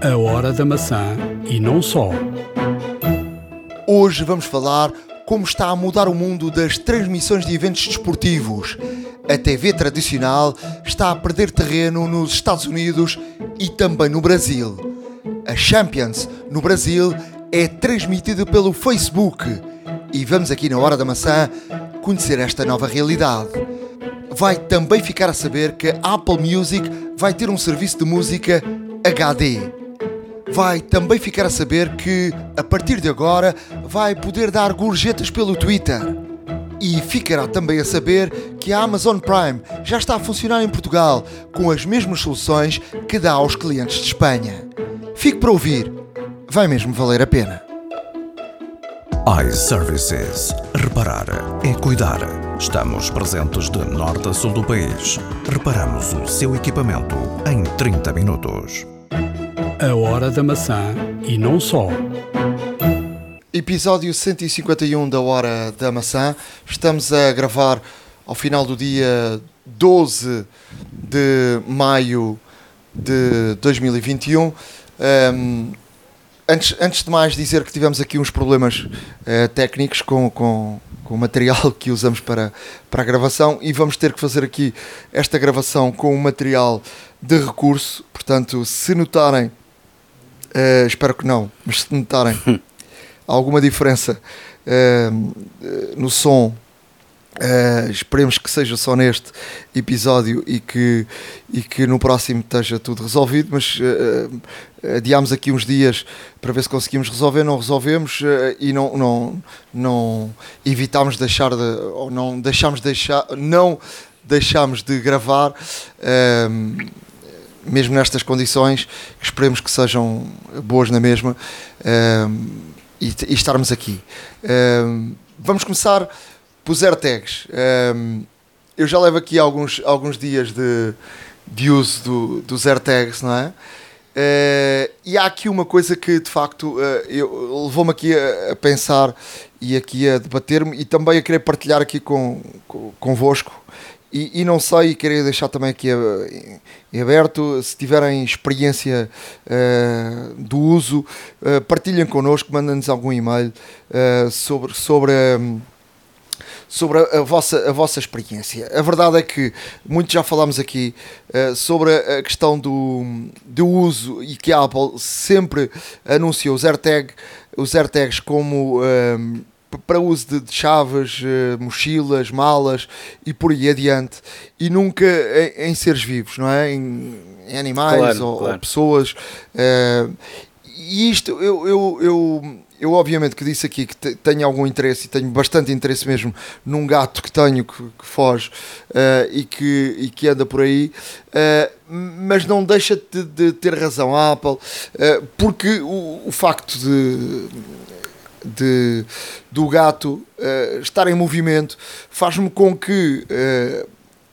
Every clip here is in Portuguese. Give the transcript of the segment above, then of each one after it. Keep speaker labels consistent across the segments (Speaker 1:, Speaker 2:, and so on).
Speaker 1: A Hora da Maçã e não só.
Speaker 2: Hoje vamos falar como está a mudar o mundo das transmissões de eventos desportivos. A TV tradicional está a perder terreno nos Estados Unidos e também no Brasil. A Champions no Brasil é transmitida pelo Facebook e vamos aqui na Hora da Maçã conhecer esta nova realidade. Vai também ficar a saber que a Apple Music vai ter um serviço de música HD. Vai também ficar a saber que, a partir de agora, vai poder dar gorjetas pelo Twitter. E ficará também a saber que a Amazon Prime já está a funcionar em Portugal com as mesmas soluções que dá aos clientes de Espanha. Fique para ouvir, vai mesmo valer a pena.
Speaker 3: iServices. Reparar é cuidar. Estamos presentes de norte a sul do país. Reparamos o seu equipamento em 30 minutos.
Speaker 1: A Hora da Maçã e não só.
Speaker 2: Episódio 151 da Hora da Maçã. Estamos a gravar ao final do dia 12 de maio de 2021. Um, antes, antes de mais dizer que tivemos aqui uns problemas uh, técnicos com, com, com o material que usamos para, para a gravação e vamos ter que fazer aqui esta gravação com o material de recurso. Portanto, se notarem, uh, espero que não, mas se notarem alguma diferença uh, no som Uh, esperemos que seja só neste episódio e que, e que no próximo esteja tudo resolvido, mas adiámos aqui uns dias para ver se conseguimos resolver, não resolvemos e não, não, não evitámos deixar de, ou não deixámos deixar, não deixámos de gravar mesmo nestas condições, que esperemos que sejam boas na mesma e, e, estarmos aqui. vamos começar pelos AirTags. Um, eu já levo aqui alguns, alguns dias de, de uso do, dos AirTags, não é? Uh, e há aqui uma coisa que de facto uh, levou-me aqui a, a, pensar e aqui a debater-me e também a querer partilhar aqui com, com, convosco. E, e não sei, queria deixar também aqui em aberto, se tiverem experiência uh, do uso, partilhem connosco, mandem-nos algum e-mail sobre, sobre um, sobre a, a, vossa, a vossa experiência. A verdade é que muito já falámos aqui uh, sobre a questão do, do uso e que a Apple sempre anunciou os, AirTag, os AirTags como. Um, eh, para uso de, chaves, uh, mochilas, malas e por aí adiante, e nunca em, em seres vivos, não é? Em, em animais claro, ou, claro. ou, pessoas. Uh, e isto eu, eu, eu eu obviamente que disse aqui que tenho algum interesse e tenho bastante interesse mesmo num gato que tenho que, que foge uh, e, que, e que anda por aí, uh, mas não deixa de, de, ter razão a Apple, porque o, o facto de, de do gato estar em movimento faz-me com que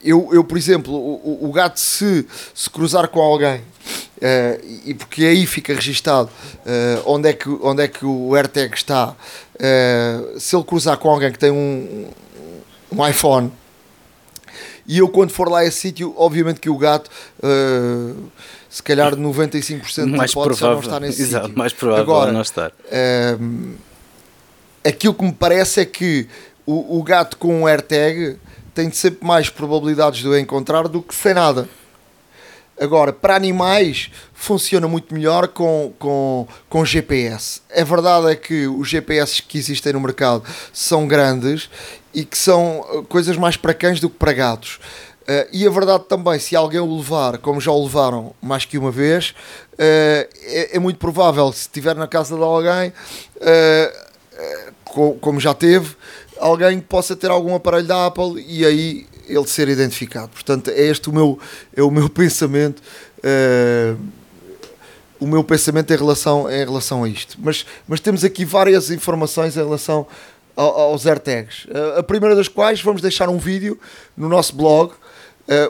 Speaker 2: eu, eu, por exemplo, o, o gato se, se cruzar com alguém Uh, e porque aí fica registado uh, onde, é que, onde é que o AirTag está. Uh, se ele cruzar com alguém que tem um, um iPhone e eu quando for lá a esse sítio, obviamente que o gato se calhar 95%
Speaker 4: mais
Speaker 2: pode
Speaker 4: provável,
Speaker 2: não estar nesse
Speaker 4: exato,
Speaker 2: sítio.
Speaker 4: Mais provável
Speaker 2: Agora,
Speaker 4: não estar.
Speaker 2: Aquilo que me parece é que o, o gato com um AirTag tem sempre mais probabilidades de o encontrar do que sem nada. Agora, para animais, funciona muito melhor com, com, com GPS. A verdade é que os GPS que existem no mercado são grandes e que são eh, coisas mais para cães do que para gatos. Uh, e a verdade também, se alguém o levar, como já o levaram mais que uma vez, uh, é, é, muito provável se estiver na casa de alguém, uh, como já teve, alguém possa ter algum aparelho da Apple e aí ele ser identificado. Portanto, é este o meu, é o meu pensamento. Uh, o meu pensamento em relação, em relação a isto. Mas, mas temos aqui várias informações em relação ao, aos AirTags. Uh, a primeira das quais vamos deixar um vídeo no nosso blog, uh,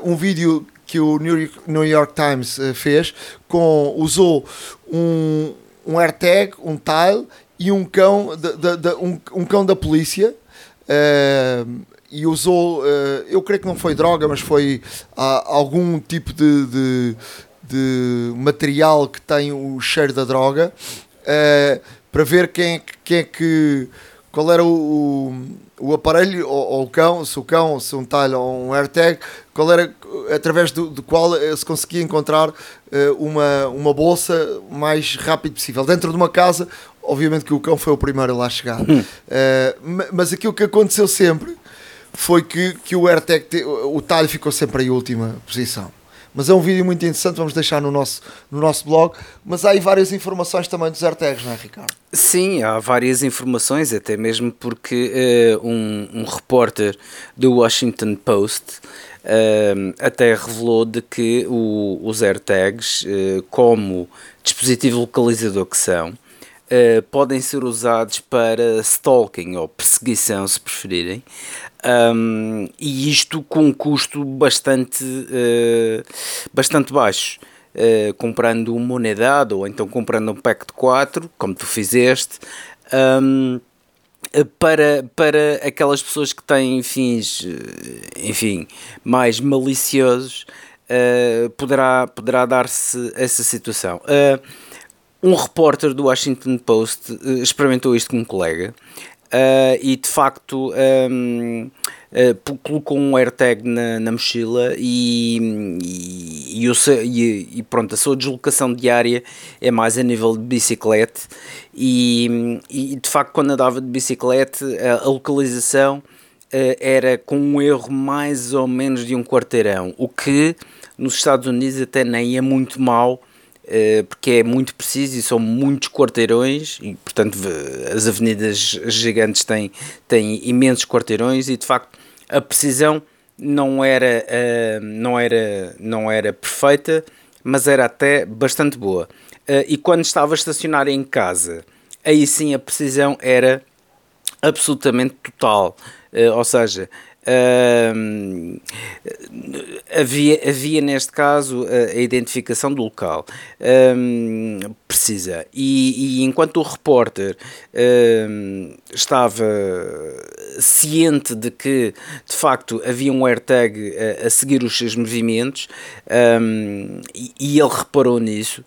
Speaker 2: um vídeo que o New York, New York Times fez, com, usou um, um AirTag, um tile e um cão, de, de, de, um, um cão da polícia. Uh, e usou, uh, eu creio que não foi droga, mas foi uh, algum tipo de, de, material que tem o cheiro da droga uh, para ver quem, quem é que qual era o, o, o aparelho ou, ou, o cão, se o cão, se um talho ou um AirTag, qual era através do, do qual se conseguia encontrar uh, uma, uma bolsa mais rápido possível. Dentro de uma casa, obviamente que o cão foi o primeiro a lá chegar. Uh, mas aquilo que aconteceu sempre foi que, que o AirTag, te, o talho ficou sempre em última posição mas é um vídeo muito interessante, vamos deixar no nosso, no nosso blog. Mas há aí várias informações também dos AirTags, não é, Ricardo?
Speaker 4: Sim, há várias informações, até mesmo porque uh, um, um repórter do Washington Post uh, até revelou de que o, os AirTags, uh, como dispositivo localizador que são, Uh, podem ser usados para stalking ou perseguição, se preferirem, um, e isto com um custo bastante, uh, bastante baixo. Uh, comprando uma unidade ou então comprando um pack de 4, como tu fizeste, um, para, para aquelas pessoas que têm fins, enfim, mais maliciosos, uh, poderá, poderá dar-se essa situação. Uh, um repórter do Washington Post uh, experimentou isto com um colega Uh, e de facto um, uh, colocou um AirTag na, na mochila e, e, e, e, pronto, a sua deslocação diária é mais a nível de bicicleta e, e de facto quando andava de bicicleta a, a localização era com um erro mais ou menos de um quarteirão, o que nos Estados Unidos até nem é muito eh, porque é muito preciso e são muitos quarteirões e portanto as avenidas gigantes têm, têm imensos quarteirões e de facto a precisão não era, uh, não era, não era perfeita, mas era até bastante boa. Uh, e quando estava a estacionar em casa, aí sim a precisão era absolutamente total. Ou seja, Uh, havia, havia neste caso a, identificação do local. Precisa. E, e, enquanto o repórter estava ciente de que de facto havia um AirTag a, a seguir os seus movimentos e, e, ele reparou nisso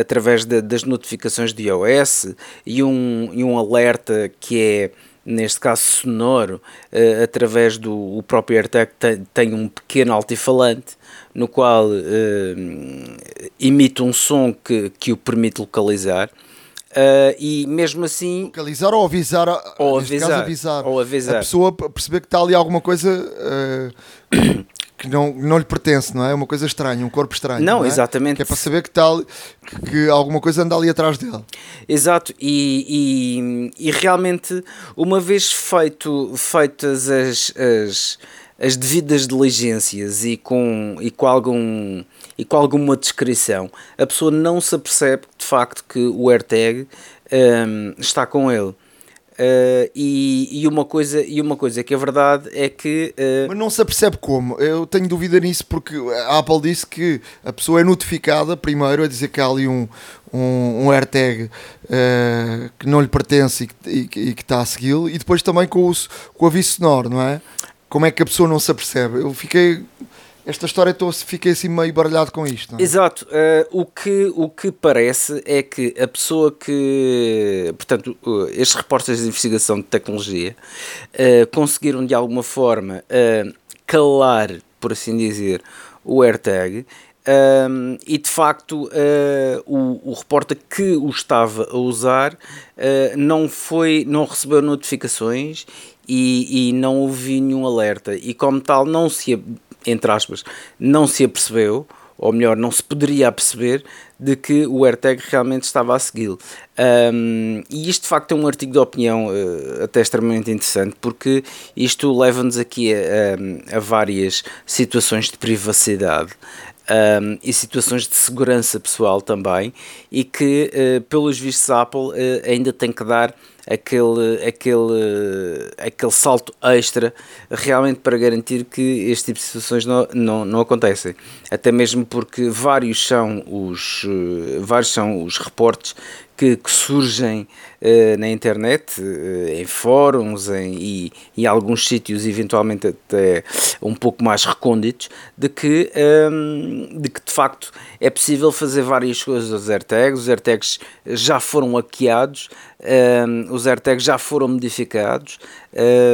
Speaker 4: através de, das notificações de iOS e um, e um alerta que é neste caso sonoro, uh, através do o próprio AirTag tem, tem um pequeno altifalante no qual uh, emite um som que, que o permite localizar. Uh, e mesmo assim
Speaker 2: localizar ou avisar,
Speaker 4: ou avisar,
Speaker 2: avisar,
Speaker 4: ou avisar
Speaker 2: a pessoa perceber que está ali alguma coisa que não, não lhe pertence, não é? Uma coisa estranha, um corpo estranho.
Speaker 4: Não,
Speaker 2: não é?
Speaker 4: exatamente.
Speaker 2: Que é para saber que, ali, que, que, alguma coisa anda ali atrás dele.
Speaker 4: Exato, e, e, e realmente, uma vez feito, feitas as, as, as devidas diligências e com, e, com algum, e com alguma descrição, a pessoa não se apercebe de facto que o AirTag um, está com ele. Uh, e, e, uma coisa, e uma coisa que é verdade é que.
Speaker 2: Uh... Mas não se apercebe como. Eu tenho dúvida nisso porque a Apple disse que a pessoa é notificada primeiro a dizer que há ali um, um, um AirTag uh, que não lhe pertence e, e, e que está a segui-lo, e depois também com o, com o aviso sonoro, não é? Como é que a pessoa não se apercebe? Eu fiquei esta história estou, fiquei assim meio baralhado com isto. É?
Speaker 4: Exato. Uh, o, que, o que parece é que a pessoa que. Portanto, uh, estes repórteres de investigação de tecnologia uh, conseguiram de alguma forma calar, por assim dizer, o AirTag. Um, e de facto uh, o, o repórter que o estava a usar uh, não foi não recebeu notificações e, e não ouvi nenhum alerta e como tal não se entre aspas, não se apercebeu, ou melhor, não se poderia perceber de que o AirTag realmente estava a segui-lo. Um, e isto de facto é um artigo de opinião uh, até extremamente interessante, porque isto leva-nos aqui a, a, a, várias situações de privacidade. Um, e situações de segurança pessoal também, e que, uh, pelos vistos, a Apple uh, ainda tem que dar aquele, aquele, aquele salto extra realmente para garantir que este tipo de situações não, não, não acontecem. Até mesmo porque vários são os, vários são os reportes que, que surgem uh, na internet, uh, em fóruns em, e em alguns sítios, eventualmente até um pouco mais recônditos, de que, um, ehm, de que de facto é possível fazer várias coisas aos AirTags. Os AirTags já foram hackeados, um, os AirTags já foram modificados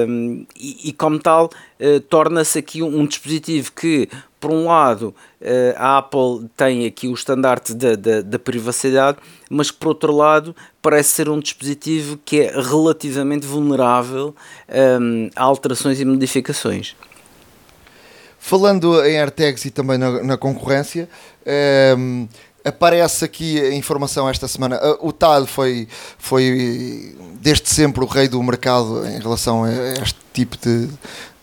Speaker 4: um, e, e, como tal, uh, torna-se aqui um, um dispositivo que por um lado, eh, a Apple tem aqui o estandarte da, da, da, privacidade, mas por outro lado, parece ser um dispositivo que é relativamente vulnerável a alterações e modificações.
Speaker 2: Falando em AirTags e também na, na concorrência, aparece aqui a informação esta semana. O TAL foi, foi desde sempre o rei do mercado em relação a este tipo de,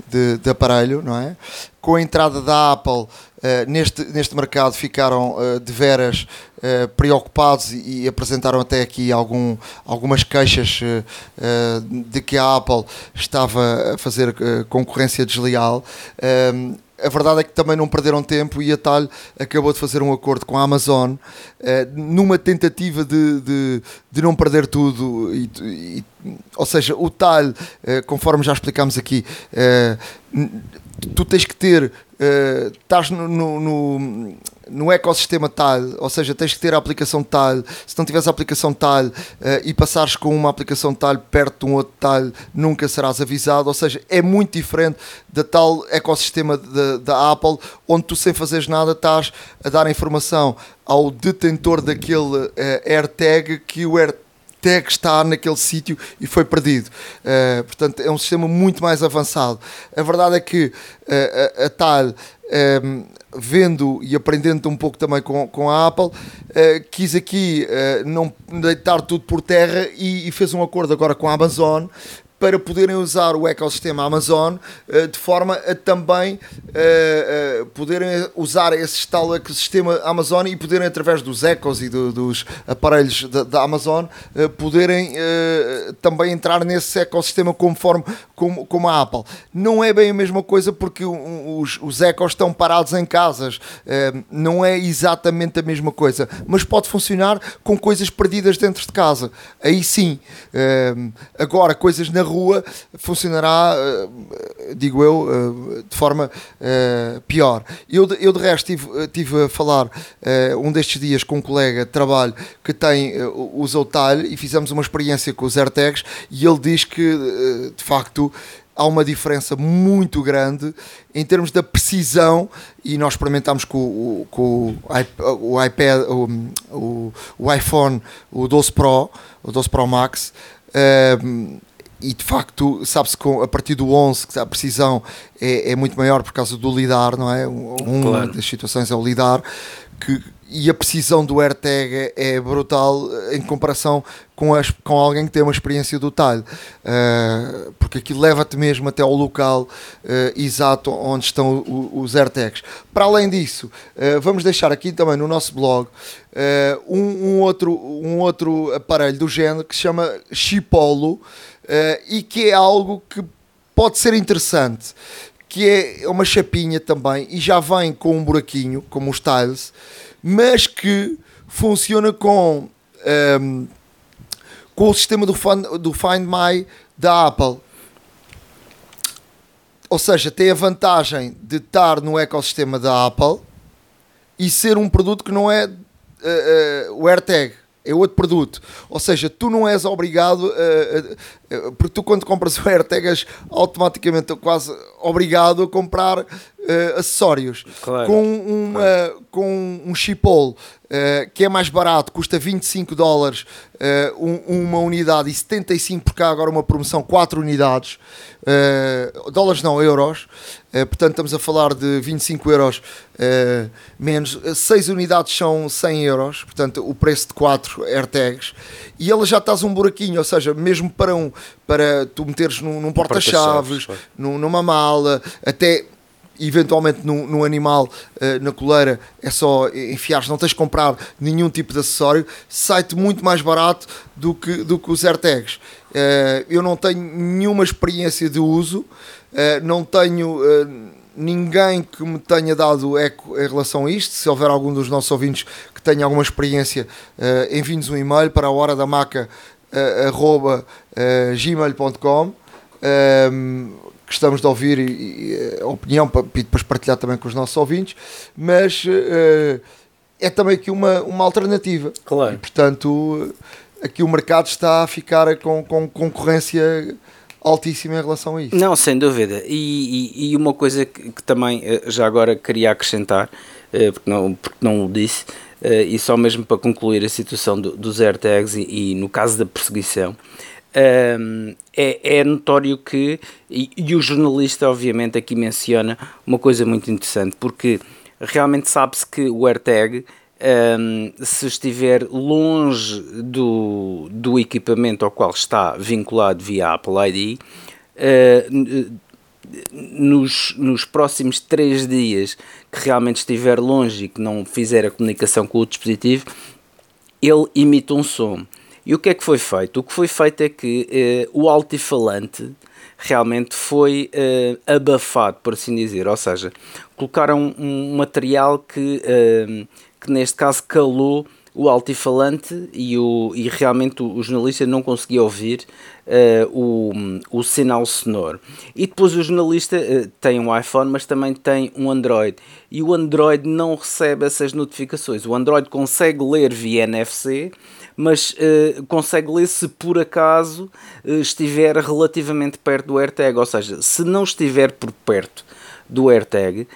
Speaker 2: de, de aparelho, não é? Com a entrada da Apple Uh, neste, neste mercado ficaram uh, de veras uh, preocupados e, e, apresentaram até aqui algum, algumas queixas de que a Apple estava a fazer concorrência desleal a verdade é que também não perderam tempo e a Talho acabou de fazer um acordo com a Amazon eh, numa tentativa de, de, de, não perder tudo. E, e, ou seja, o Talho, eh, conforme já explicámos aqui, eh, tu tens que ter, estás no, no, no no ecossistema tal, ou seja, tens que ter a aplicação tal, se não tiveres a aplicação tal uh, e passares com uma aplicação tal perto de um outro tal, nunca serás avisado, ou seja, é muito diferente da tal ecossistema da Apple, onde tu sem fazeres nada estás a dar informação ao detentor daquele uh, AirTag que o AirTag tag está naquele sítio e foi perdido. Uh, portanto, é um sistema muito mais avançado. A verdade é que uh, a, a tal. Um, ehm, vendo e aprendendo um pouco também com, com a Apple, uh, quis aqui uh, não deitar tudo por terra e, e, fez um acordo agora com a Amazon para poderem usar o ecossistema Amazon uh, de forma a também uh, uh, poderem usar esse tal ecossistema Amazon e poderem, através dos ecos e do, dos aparelhos da, Amazon, poderem também entrar nesse ecossistema conforme como, como a Apple. Não é bem a mesma coisa porque os, os ecos estão parados em casas, não é exatamente a mesma coisa, mas pode funcionar com coisas perdidas dentro de casa. Aí sim. agora, coisas na rua funcionará, uh, digo eu, uh, de forma uh, pior. Eu, eu de resto estive, tive a falar um destes dias com um colega de trabalho que tem, usa o talho e fizemos uma experiência com os AirTags e ele diz que de facto há uma diferença muito grande em termos da precisão e nós experimentámos com, com o iPad, o, o, iPhone, o 12 Pro, o 12 Pro Max e de facto, sabe-se que a partir do 11 que a precisão é, é, muito maior por causa do lidar, não é? Uma claro. das situações é o lidar, que, e a precisão do AirTag é, é brutal em comparação com, as, com alguém que tem uma experiência do talho, uh, porque aquilo leva-te mesmo até ao local uh, exato onde estão o, os AirTags. Para além disso, uh, vamos deixar aqui também no nosso blog um, um, outro, um outro aparelho do género que se chama Chipolo uh, e que é algo que pode ser interessante, que é uma chapinha também e já vem com um buraquinho, como os tiles, mas que funciona com, um, ehm, com o sistema do, do Find My da Apple. Ou seja, tem a vantagem de estar no ecossistema da Apple e ser um produto que não é uh, uh, o AirTag é outro produto. Ou seja, tu não és obrigado, a, a, a, porque tu quando compras o AirTag és automaticamente quase obrigado a comprar uh, acessórios. Claro. Com, uma, claro. com um chipol uh, que é mais barato, custa 25 dólares uh, um, uma unidade e 75 por cá agora uma promoção, 4 unidades, dólares não, euros, portanto estamos a falar de 25 euros menos, 6 unidades são 100 euros, portanto o preço de 4 AirTags, e ela já estás um buraquinho, ou seja, mesmo para, um, para tu meteres num, num porta-chaves, porta numa mala, até eventualmente no, animal, uh, na coleira, é só enfiar, não tens de comprar nenhum tipo de acessório, sai-te muito mais barato do que, do que os AirTags. Uh, eu não tenho nenhuma experiência de uso, uh, não tenho ninguém que me tenha dado eco em relação a isto. Se houver algum dos nossos ouvintes que tenha alguma experiência, uh, envie-nos um e-mail para a hora da maca uh, arroba, uh, gmail.com. gostamos de ouvir e, e, a opinião para, e depois partilhar também com os nossos ouvintes, mas uh, é também aqui uma, uma alternativa.
Speaker 4: Claro.
Speaker 2: E, portanto, aqui o mercado está a ficar com, com concorrência altíssima em relação a isso.
Speaker 4: Não, sem dúvida. E, e, e uma coisa que, que, também eh, já agora queria acrescentar, porque, não, porque não o disse, e só mesmo para concluir a situação do, dos AirTags e, e no caso da perseguição, um, é, é, notório que, e, e, o jornalista obviamente aqui menciona uma coisa muito interessante, porque realmente sabe-se que o AirTag, um, se estiver longe do, do equipamento ao qual está vinculado via Apple ID, uh, nos, nos próximos 3 dias que realmente estiver longe e que não fizer a comunicação com o dispositivo, ele emite um som. E o que é que foi feito? O que foi feito é que eh, o altifalante realmente foi eh, abafado, por assim dizer, ou seja, colocaram um, material que, eh, que neste caso calou o altifalante e, o, e realmente o, o jornalista não conseguia ouvir o, o sinal sonoro. E depois o jornalista uh, tem um iPhone, mas também tem um Android. E o Android não recebe essas notificações. O Android consegue ler via NFC, mas uh, consegue ler se por acaso uh, estiver relativamente perto do AirTag, ou seja, se não estiver por perto do AirTag, uh,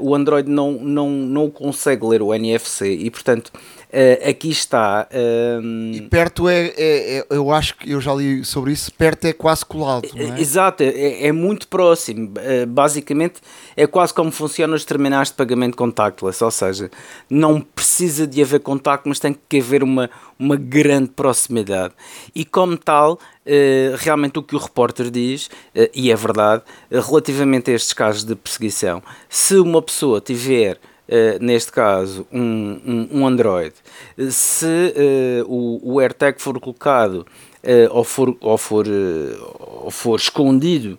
Speaker 4: o Android não, não, não consegue ler o NFC e, portanto, Uh, aqui está.
Speaker 2: Uh, e perto é, é, é, eu acho que eu já li sobre isso, perto é quase colado. É?
Speaker 4: Exato, é, é, muito próximo. Uh, basicamente é quase como funcionam os terminais de pagamento contactless, ou seja, não precisa de haver contacto, mas tem que haver uma, uma grande proximidade. E como tal, realmente o que o repórter diz, e é verdade, relativamente a estes casos de perseguição, se uma pessoa tiver Uh, neste caso, um, um, um Android, se uh, o, o AirTag for colocado uh, ou, for, ou, for, ou for escondido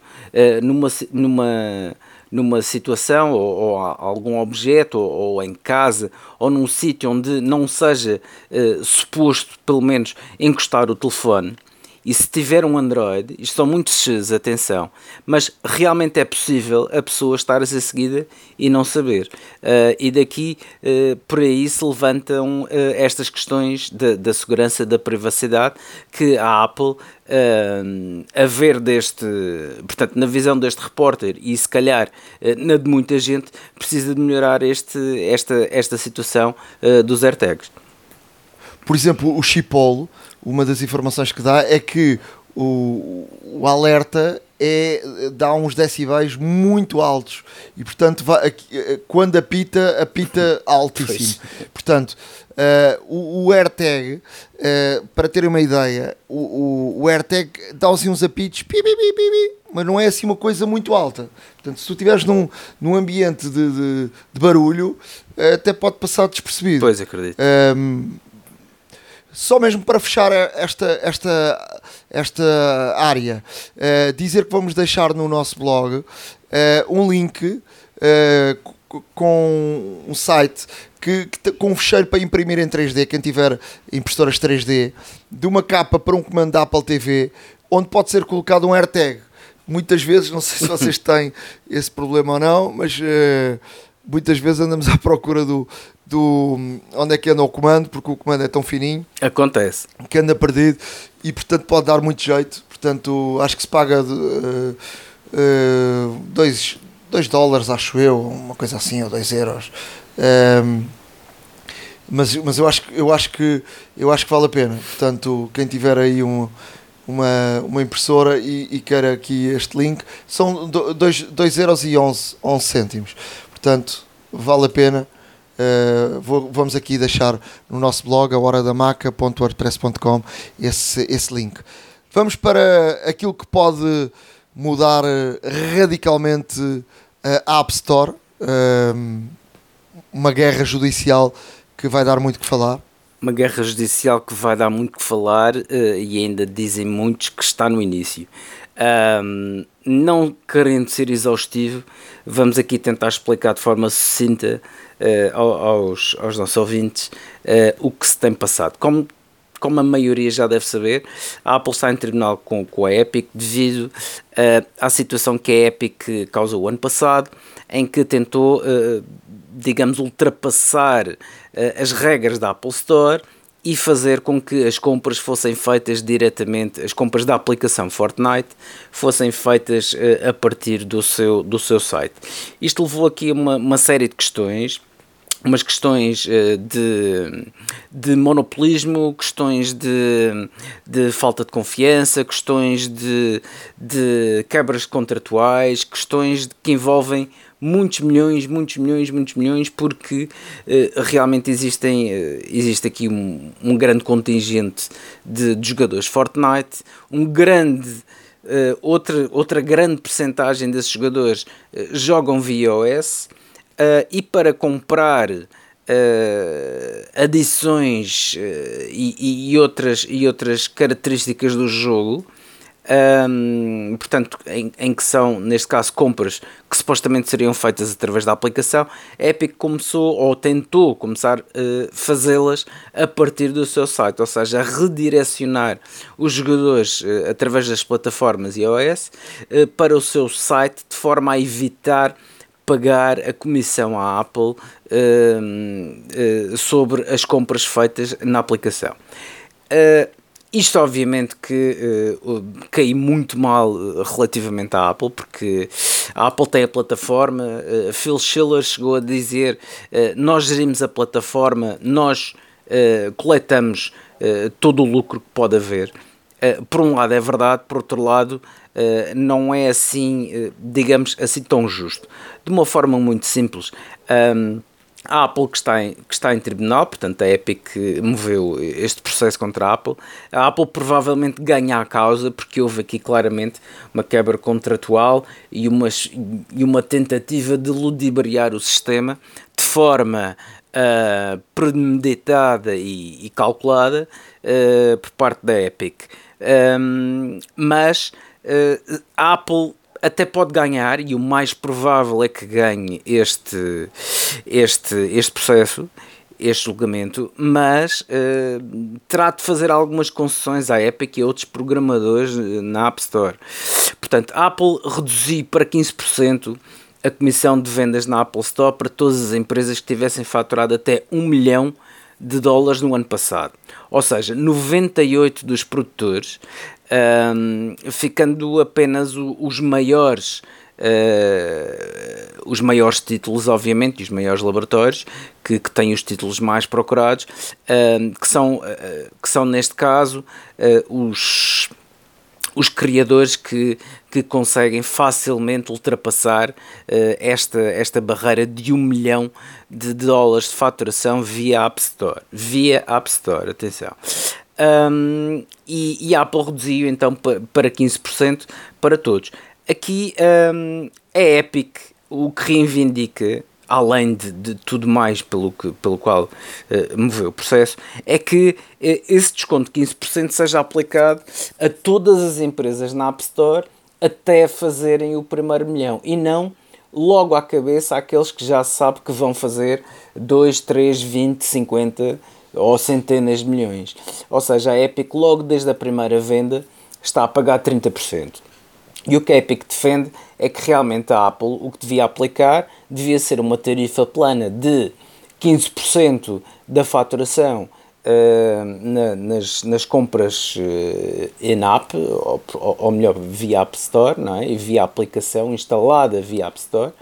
Speaker 4: numa, numa, numa situação ou, ou algum objeto ou, ou, em casa ou num sítio onde não seja suposto, pelo menos, encostar o telefone, e se tiver um Android, isto são muitos X, atenção, mas realmente é possível a pessoa estar a ser seguida e não saber. Uh, e daqui, uh, por aí, se levantam uh, estas questões de, da segurança, da privacidade, que a Apple, a ver deste, portanto, na visão deste repórter e se calhar na de muita gente, precisa de melhorar este, esta, esta situação dos AirTags.
Speaker 2: Por exemplo, o Chipolo uma das informações que dá é que o, o alerta é, dá uns decibéis muito altos e portanto vai, quando apita, apita altíssimo. Pois. Portanto, uh, o, o AirTag, uh, para terem uma ideia, o, o, o AirTag dá assim uns apitos, pi, pi, pi, mas não é assim uma coisa muito alta. Portanto, se tu estiveres num, num ambiente de, de, de barulho, uh, até pode passar despercebido.
Speaker 4: Pois, acredito.
Speaker 2: Um, só mesmo para fechar esta, esta, esta área, uh, dizer que vamos deixar no nosso blog uh, um link uh, com um site que, que, com um fecheiro para imprimir em 3D, quem tiver impressoras 3D, de uma capa para um comando da Apple TV, onde pode ser colocado um AirTag. Muitas vezes, não sei se vocês têm esse problema ou não, mas muitas vezes andamos à procura do, do onde é que anda o comando, porque o comando é tão fininho.
Speaker 4: Acontece.
Speaker 2: Que anda perdido e portanto pode dar muito jeito. Portanto, acho que se paga 2 uh, uh, dois, dois dólares, acho eu, uma coisa assim, ou 2 euros. Um, ehm, mas, mas eu acho, eu, acho que, eu acho que vale a pena. Portanto, quem tiver aí um, uma, uma impressora e, e quer aqui este link, são 2 euros e 11, 11 cêntimos. Portanto, vale a pena. Uh, vou, vamos aqui deixar no nosso blog, a horadamaca.wordpress.com, esse, esse link. Vamos para aquilo que pode mudar radicalmente a App Store, uh, uma guerra judicial que vai dar muito que falar.
Speaker 4: Uma guerra judicial que vai dar muito que falar uh, e ainda dizem muitos que está no início. Um, não querendo ser exaustivo, vamos aqui tentar explicar de forma sucinta aos, aos nossos ouvintes uh, o que se tem passado. Como, como a maioria já deve saber, a Apple está em tribunal com, com a Epic devido uh, à situação que a Epic causou o ano passado, em que tentou, digamos, ultrapassar as regras da Apple Store e fazer com que as compras fossem feitas diretamente, as compras da aplicação Fortnite fossem feitas uh, a partir do seu, do seu site. Isto levou aqui uma, uma série de questões, umas questões uh, de, de monopolismo, questões de, de falta de confiança, questões de, de quebras contratuais, questões que envolvem muitos milhões, muitos milhões, muitos milhões, porque uh, realmente existem, uh, existe aqui um, um grande contingente de, de, jogadores. Fortnite, um grande, uh, outra, outra grande percentagem desses jogadores jogam via OS e para comprar adições e, e, outras, e outras características do jogo um, portanto, em, em, que são, neste caso, compras que supostamente seriam feitas através da aplicação, a Epic começou ou tentou começar a uh, fazê-las a partir do seu site, ou seja, a redirecionar os jogadores uh, através das plataformas iOS uh, para o seu site de forma a evitar pagar a comissão à Apple sobre as compras feitas na aplicação. Uh, isto, obviamente, que uh, caiu muito mal uh, relativamente à Apple, porque a Apple tem a plataforma. Uh, Phil Schiller chegou a dizer: Nós gerimos a plataforma, nós coletamos todo o lucro que pode haver. por um lado é verdade, por outro lado, não é assim, digamos assim, tão justo. De uma forma muito simples. Um, a Apple que está, em, que está em tribunal, portanto a Epic moveu este processo contra a Apple. A Apple provavelmente ganha a causa porque houve aqui claramente uma quebra contratual e uma, e uma tentativa de ludibriar o sistema de forma uh, premeditada e, e calculada uh, por parte da Epic. Um, mas uh, a Apple até pode ganhar, e o mais provável é que ganhe este, este, este processo, este julgamento, mas uh, terá de fazer algumas concessões à Epic e a outros programadores eh, na App Store. Portanto, a Apple reduziu para 15% a comissão de vendas na Apple Store para todas as empresas que tivessem faturado até 1 milhão de dólares no ano passado. Ou seja, 98 dos produtores ficando apenas o, os maiores. Uh, os maiores títulos, obviamente, e os maiores laboratórios que, que têm os títulos mais procurados, uh, que, são, uh, que são, neste caso, os, os criadores que, que conseguem facilmente ultrapassar esta, esta barreira de um milhão de dólares de faturação via App Store. Via App Store, atenção um, e, e, a Apple reduziu então para 15% para todos. Aqui um, a Epic o que reivindica, além de, de, tudo mais pelo, que, pelo qual uh, moveu o processo, é que uh, esse desconto de 15% seja aplicado a todas as empresas na App Store até fazerem o primeiro milhão e não logo à cabeça aqueles que já sabem que vão fazer 2, 3, 20, 50 ou centenas de milhões. Ou seja, a Epic, logo desde a primeira venda, está a pagar 30%. E o que a Epic defende é que realmente a Apple o que devia aplicar devia ser uma tarifa plana de 15% da faturação na, nas, nas compras uh, in-app, ou, ou, melhor, via App Store, não é? e via aplicação instalada via App Store,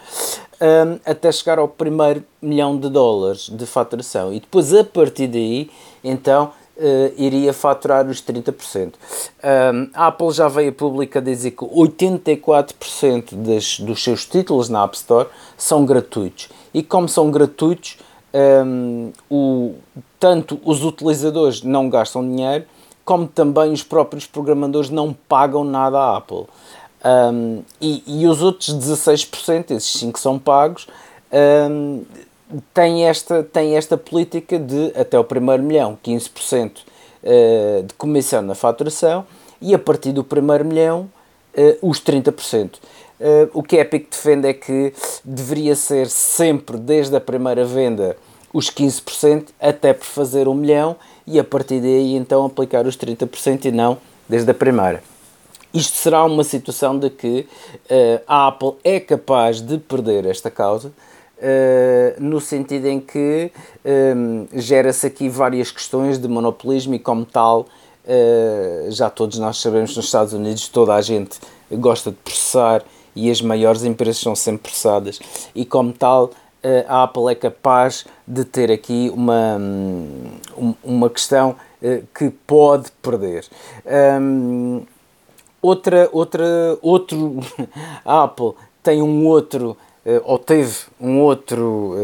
Speaker 4: um, até chegar ao primeiro milhão de dólares de faturação. E depois, a partir daí, então, uh, iria faturar os 30%. Um, a Apple já veio a pública dizer que 84% das, dos seus títulos na App Store são gratuitos. E como são gratuitos, um, o, tanto os utilizadores não gastam dinheiro, como também os próprios programadores não pagam nada à Apple. Um, e, e, os outros 16%, esses 5 são pagos, um, têm, esta, têm esta política de até o primeiro milhão, 15% uh, de comissão na faturação, e a partir do primeiro milhão, os 30%. Uh, o que a Epic defende é que deveria ser sempre, desde a primeira venda, os 15%, até por fazer um milhão, e a partir daí então aplicar os 30% e não desde a primeira. Isto será uma situação de que uh, a Apple é capaz de perder esta causa, uh, no sentido em que um, gera-se aqui várias questões de monopolismo e, como tal, uh, já todos nós sabemos nos Estados Unidos toda a gente gosta de processar e as maiores empresas são sempre processadas, e, como tal, a Apple é capaz de ter aqui uma, uma questão que pode perder. Um, outra, outra, outro, a Apple tem um outro, uh, ou teve um outro,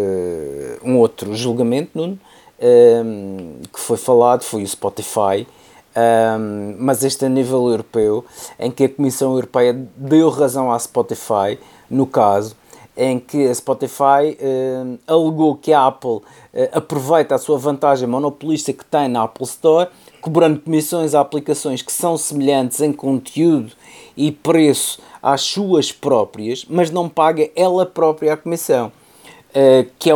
Speaker 4: um outro julgamento, Nuno, um, que foi falado, foi o Spotify, um, mas este a nível europeu, em que a Comissão Europeia deu razão à Spotify, no caso, em que a Spotify uh, alegou que a Apple uh, aproveita a sua vantagem monopolista que tem na Apple Store cobrando comissões a aplicações que são semelhantes em conteúdo e preço às suas próprias, mas não paga ela própria a comissão. Uh, que é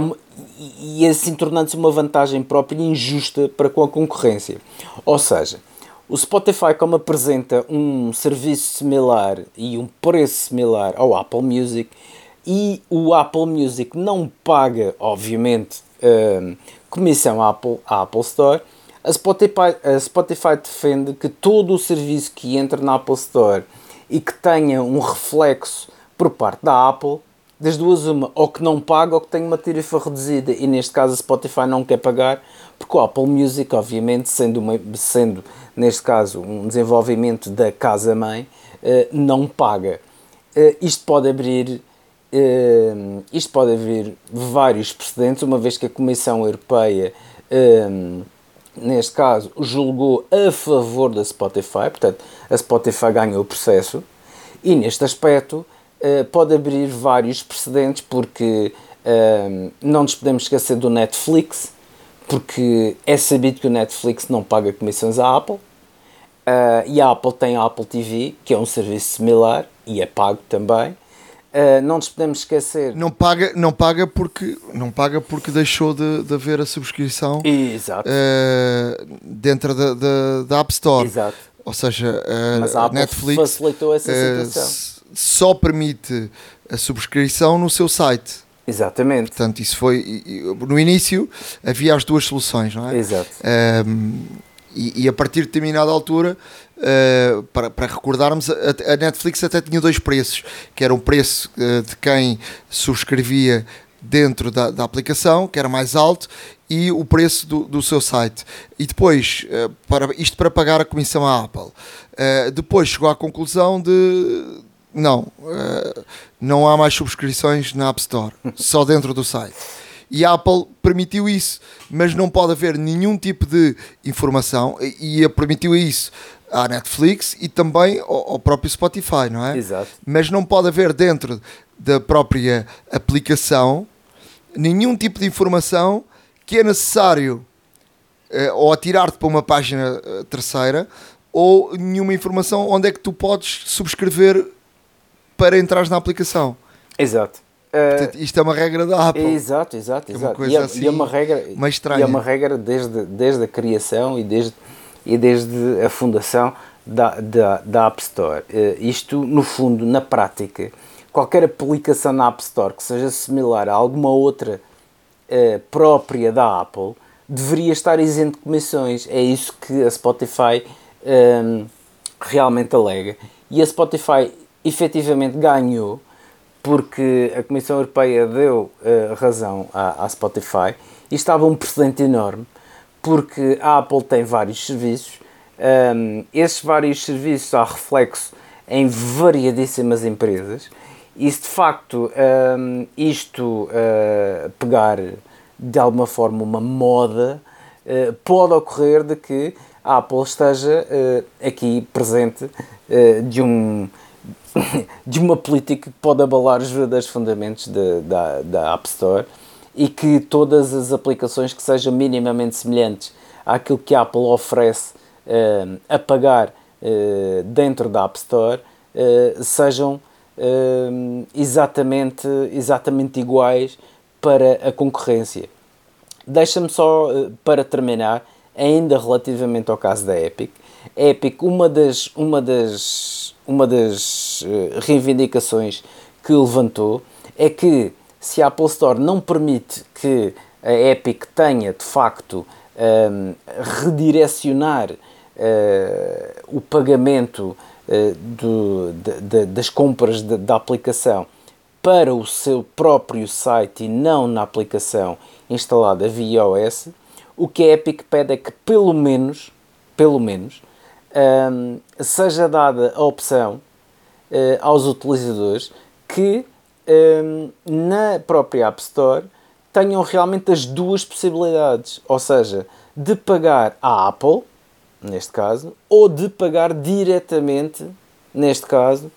Speaker 4: e assim tornando-se uma vantagem própria injusta para com a concorrência. Ou seja, o Spotify, como apresenta um serviço similar e um preço similar ao Apple Music, e o Apple Music não paga, obviamente, uh, comissão à Apple, à Apple Store, a Spotify, a Spotify defende que todo o serviço que entra na Apple Store e que tenha um reflexo por parte da Apple, das duas uma, ou que não paga ou que tenha uma tarifa reduzida, e neste caso a Spotify não quer pagar, porque o Apple Music, obviamente, sendo, uma, sendo neste caso um desenvolvimento da casa-mãe, eh, não paga. Eh, isto pode abrir isto pode abrir vários precedentes, uma vez que a Comissão Europeia uh, neste caso, julgou a favor da Spotify, portanto, a Spotify ganhou o processo, e neste aspecto uh, pode abrir vários precedentes, porque uh, não nos podemos esquecer do Netflix, porque é sabido que o Netflix não paga comissões à Apple, uh, e a Apple tem a Apple TV, que é um serviço similar, e é pago também, Uh, não nos podemos esquecer.
Speaker 2: Não paga, não paga porque não paga porque deixou de, de haver a subscrição. Uh, dentro da, da, da, App Store.
Speaker 4: Exato.
Speaker 2: Ou seja,
Speaker 4: uh, a
Speaker 2: Netflix
Speaker 4: facilitou essa situação.
Speaker 2: Só permite a subscrição no seu site.
Speaker 4: Exatamente.
Speaker 2: Portanto, isso foi no início havia as duas soluções, não é?
Speaker 4: Exato.
Speaker 2: Um, e, e, a partir de determinada altura Uh, para, para, recordarmos, a, a, Netflix até tinha dois preços, que era o preço uh, de quem subscrevia dentro da, da, aplicação, que era mais alto, e o preço do, do seu site. E depois, uh, para, isto para pagar a comissão à Apple. depois chegou à conclusão de não, não há mais subscrições na App Store, só dentro do site. E a Apple permitiu isso, mas não pode haver nenhum tipo de informação, e, e permitiu isso à Netflix e também ao, ao, próprio Spotify, não é?
Speaker 4: Exato.
Speaker 2: Mas não pode haver dentro da própria aplicação nenhum tipo de informação que é necessário uh, ou atirar-te para uma página uh, terceira ou nenhuma informação onde é que tu podes subscrever para entrar na aplicação.
Speaker 4: Exato.
Speaker 2: Portanto, isto é uma regra da Apple.
Speaker 4: Exato, exato, exato.
Speaker 2: É e, é, assim e, é, uma regra,
Speaker 4: e é uma regra desde, desde a criação e desde e desde a fundação da, da, da App Store. Uh, isto, no fundo, na prática, qualquer aplicação na App Store que seja similar a alguma outra uh, própria da Apple deveria estar isento de comissões. É isso que a Spotify um, ehm, realmente alega. E a Spotify efetivamente ganhou porque a Comissão Europeia deu uh, razão à, à Spotify e estava um precedente enorme porque a Apple tem vários serviços, um, esses vários serviços há reflexo em variadíssimas empresas. E se de facto um, isto uh, pegar de alguma forma uma moda, uh, pode ocorrer de que a Apple esteja uh, aqui presente de, um, de uma política que pode abalar os verdadeiros fundamentos de, da, da App Store e que todas as aplicações que sejam minimamente semelhantes àquilo que a Apple oferece uh, a pagar uh, dentro da App Store uh, sejam exatamente, exatamente iguais para a concorrência. Deixa-me só, para terminar, ainda relativamente ao caso da Epic, Epic, uma das, uma das, uma das reivindicações que levantou é que se a Apple Store não permite que a Epic tenha de facto um, redirecionar uh, o pagamento uh, do, de, de, das compras de, da aplicação para o seu próprio site e não na aplicação instalada via iOS, o que a Epic pede é que pelo menos, pelo menos, um, seja dada a opção uh, aos utilizadores que um, na própria App Store tenham realmente as duas possibilidades, ou seja, de pagar à Apple, neste caso, ou de pagar diretamente, neste caso,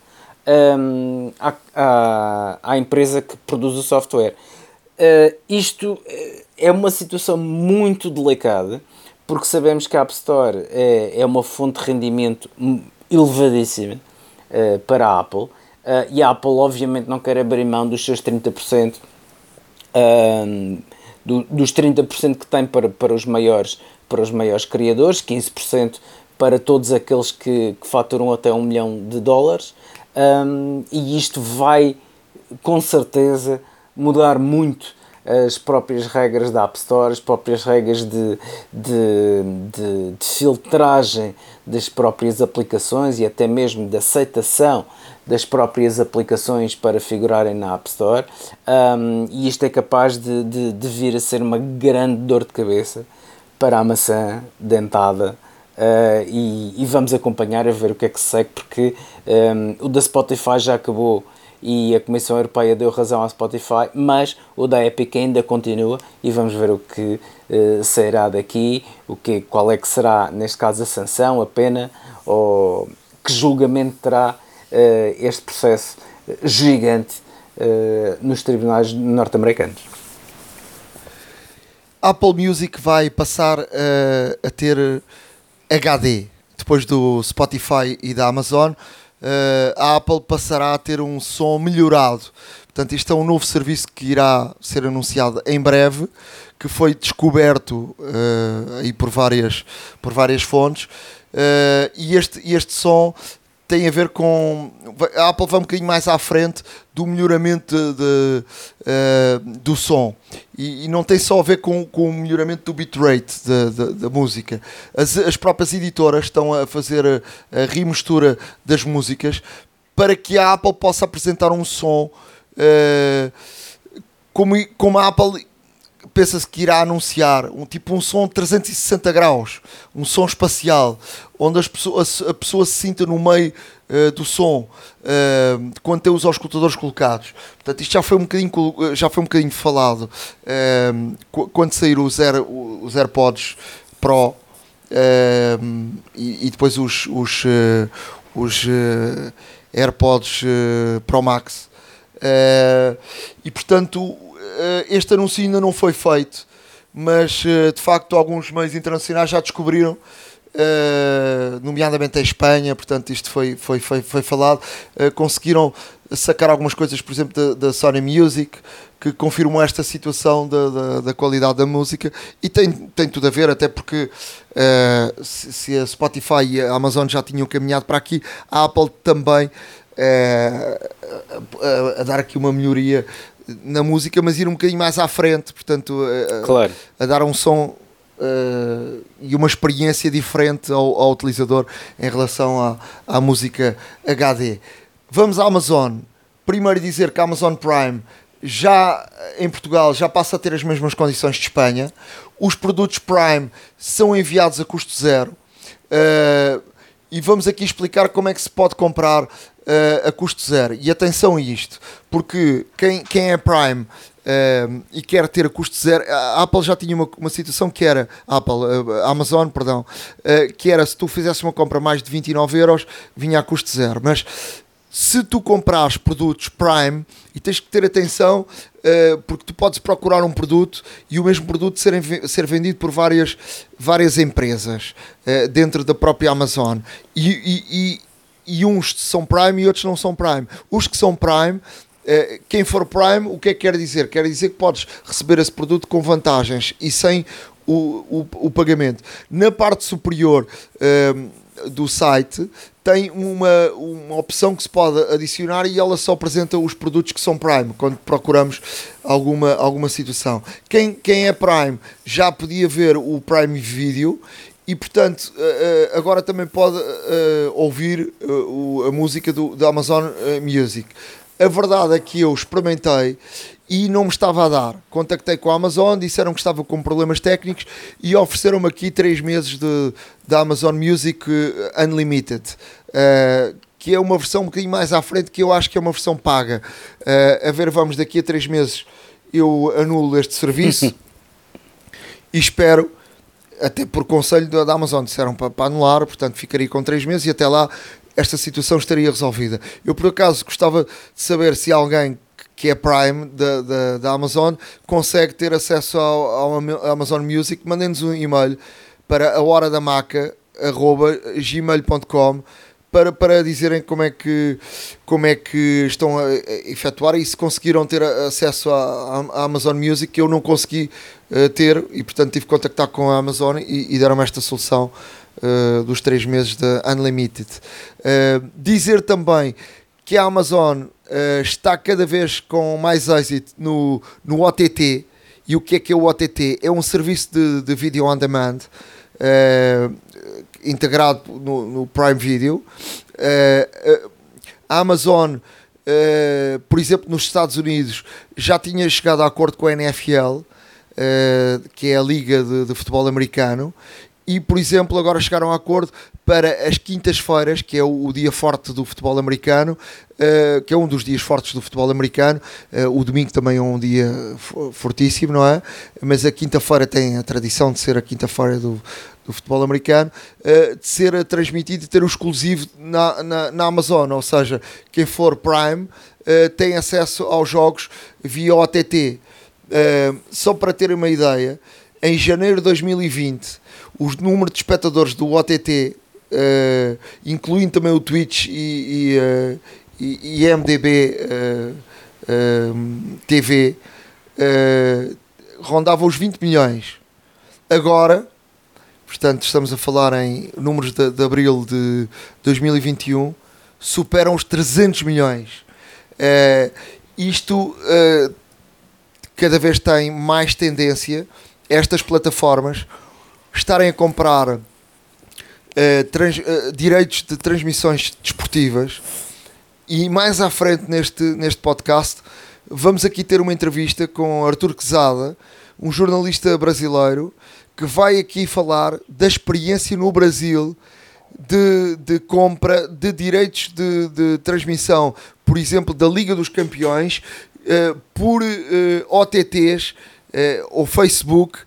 Speaker 4: um, à, à, à, empresa que produz o software. Uh, isto eh, é uma situação muito delicada, porque sabemos que a App Store é, é uma fonte de rendimento elevadíssima uh, para a Apple Uh, e a Apple, obviamente, não quer abrir mão dos seus 30%, uh, do, dos 30% que tem para, para, os maiores, para os maiores criadores, 15% para todos aqueles que, que faturam até um milhão de dólares. Um, e isto vai, com certeza, mudar muito as próprias regras da App Store, as próprias regras de, de, de, de filtragem das próprias aplicações e até mesmo de aceitação das próprias aplicações para figurarem na App Store. Um, e isto é capaz de, de, de, vir a ser uma grande dor de cabeça para a maçã dentada. Uh, e, e, vamos acompanhar a ver o que é que se segue porque um, o da Spotify já acabou e a Comissão Europeia deu razão à Spotify, mas o da Epic ainda continua e vamos ver o que uh, sairá daqui, o que, qual é que será, neste caso, a sanção, a pena, ou que julgamento terá este processo gigante uh, nos tribunais norte-americanos.
Speaker 2: Apple Music vai passar uh, a ter HD depois do Spotify e da Amazon. a Apple passará a ter um som melhorado. Portanto, isto é um novo serviço que irá ser anunciado em breve, que foi descoberto uh, aí por várias, por várias fontes. Uh, e este, este som tem a ver com. A Apple vai um bocadinho mais à frente do melhoramento de, de, uh, do som. E, e, não tem só a ver com, com o melhoramento do bitrate da música. As, as próprias editoras estão a fazer a, a das músicas para que a Apple possa apresentar um som uh, como, como a Apple pensa-se que irá anunciar um tipo um som 360 graus, um som espacial, onde as pessoas, a pessoa se sinta no meio uh, do som uh, quando tem os auscultadores colocados. Portanto, isto já foi um bocadinho, já foi um bocadinho falado uh, quando saíram os, Air, os AirPods Pro e, e, depois os, os, os AirPods Pro Max. e portanto eh, este anúncio ainda não foi feito, mas eh, de facto alguns meios internacionais já descobriram, eh, nomeadamente a Espanha, portanto isto foi, foi, foi, foi falado, conseguiram sacar algumas coisas, por exemplo, da, da Sony Music, que confirmou esta situação da, da, da, qualidade da música e tem, tem tudo a ver, até porque uh, se, se, a Spotify e a Amazon já tinham caminhado para aqui, a Apple também uh, a, a, dar aqui uma melhoria na música, mas ir um bocadinho mais à frente, portanto, a, claro. a dar um som uh, e uma experiência diferente ao, ao utilizador em relação à, à música HD. Vamos à Amazon. Primeiro dizer que a Amazon Prime já em Portugal já passa a ter as mesmas condições de Espanha. Os produtos Prime são enviados a custo zero. Uh, e vamos aqui explicar como é que se pode comprar uh, a custo zero. E atenção a isto, porque quem, quem é Prime uh, e quer ter a custo zero, a Apple já tinha uma, uma situação que era, Apple, uh, Amazon, perdão, que era se tu fizesse uma compra mais de 29 euros, vinha a custo zero. Mas se tu comprares produtos Prime e tens que ter atenção uh, porque tu podes procurar um produto e o mesmo produto ser, ser vendido por várias, várias empresas uh, dentro da própria Amazon e, e, e uns são Prime e outros não são Prime. Os que são Prime eh, quem for Prime, o que é que quer dizer? Quer dizer que podes receber esse produto com vantagens e sem o, o, o pagamento. Na parte superior uh, do site tem uma, uma opção que se pode adicionar e ela só apresenta os produtos que são Prime quando procuramos alguma, alguma situação. Quem, quem é Prime já podia ver o Prime Video e portanto uh, agora também pode uh, ouvir a música do, da Amazon Music. A verdade é que eu experimentei e não me estava a dar. Contactei com a Amazon, disseram que estava com problemas técnicos e ofereceram-me aqui 3 meses de, da Amazon Music eh, Unlimited. Uh, que é uma versão um bocadinho mais à frente, que eu acho que é uma versão paga. Uh, a ver, vamos daqui a 3 meses eu anulo este serviço e espero até por conselho da Amazon, disseram para, para anular, portanto ficaria com 3 meses e até lá esta situação estaria resolvida. Eu, por acaso, gostava de saber se alguém que é Prime da, da, da Amazon consegue ter acesso ao, ao Amazon Music. Mandem-nos um e-mail para a hora da maca gmail.com para, para dizerem como é, que, como é que estão a, efetuar e se conseguiram ter acesso à, Amazon Music, que eu não consegui uh, ter e portanto tive que contactar com a Amazon e, e deram-me esta solução uh, dos três meses da Unlimited. Uh, dizer também que a Amazon uh, está cada vez com mais êxito no, no OTT. E o que é que é o OTT? É um serviço de, de vídeo on demand integrado no, no, Prime Video. a Amazon, por exemplo, nos Estados Unidos, já tinha chegado a acordo com a NFL. Uh, que é a Liga de, de, Futebol Americano, e, por exemplo, agora chegaram a acordo para as quintas-feiras, que é o, o, dia forte do futebol americano, uh, que é um dos dias fortes do futebol americano. Uh, o domingo também é um dia fortíssimo, não é? Mas a quinta-feira tem a tradição de ser a quinta-feira do, do futebol americano, uh, de ser transmitido e ter o exclusivo na, na, na, Amazon, ou seja, quem for Prime tem acesso aos jogos via OTT. só para ter uma ideia, em janeiro de 2020 os números de espectadores do OTT, uh, eh, incluindo também o Twitch e, e, uh, e, e MDB uh, TV, rondavam os 20 milhões. Agora, portanto, estamos a falar em números de, de abril de 2021, superam os 300 milhões. isto cada vez tem mais tendência estas plataformas estarem a comprar uh, trans, uh, direitos de transmissões desportivas. E mais à frente neste, neste podcast vamos aqui ter uma entrevista com Artur Quezada, um jornalista brasileiro que vai aqui falar da experiência no Brasil de, de compra de direitos de, de transmissão, por exemplo, da Liga dos Campeões, uh, por OTTs ou Facebook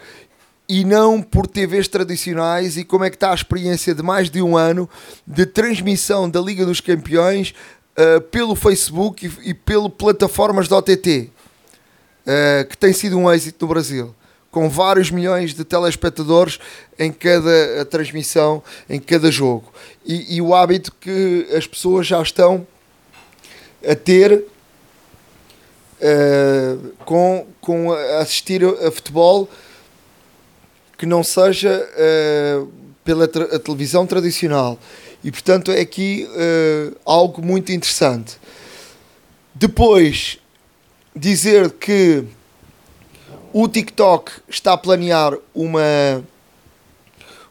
Speaker 2: e não por TVs tradicionais e como é que está a experiência de mais de um ano de transmissão da Liga dos Campeões uh, pelo Facebook e, e pelo plataformas da OTT, uh, que tem sido um êxito no Brasil, com vários milhões de telespectadores em cada transmissão, em cada jogo. E, e o hábito que as pessoas já estão a ter uh, com, com assistir a futebol que não seja uh, pela a televisão tradicional. E portanto é aqui uh, algo muito interessante. Depois, dizer que o TikTok está a planear uma,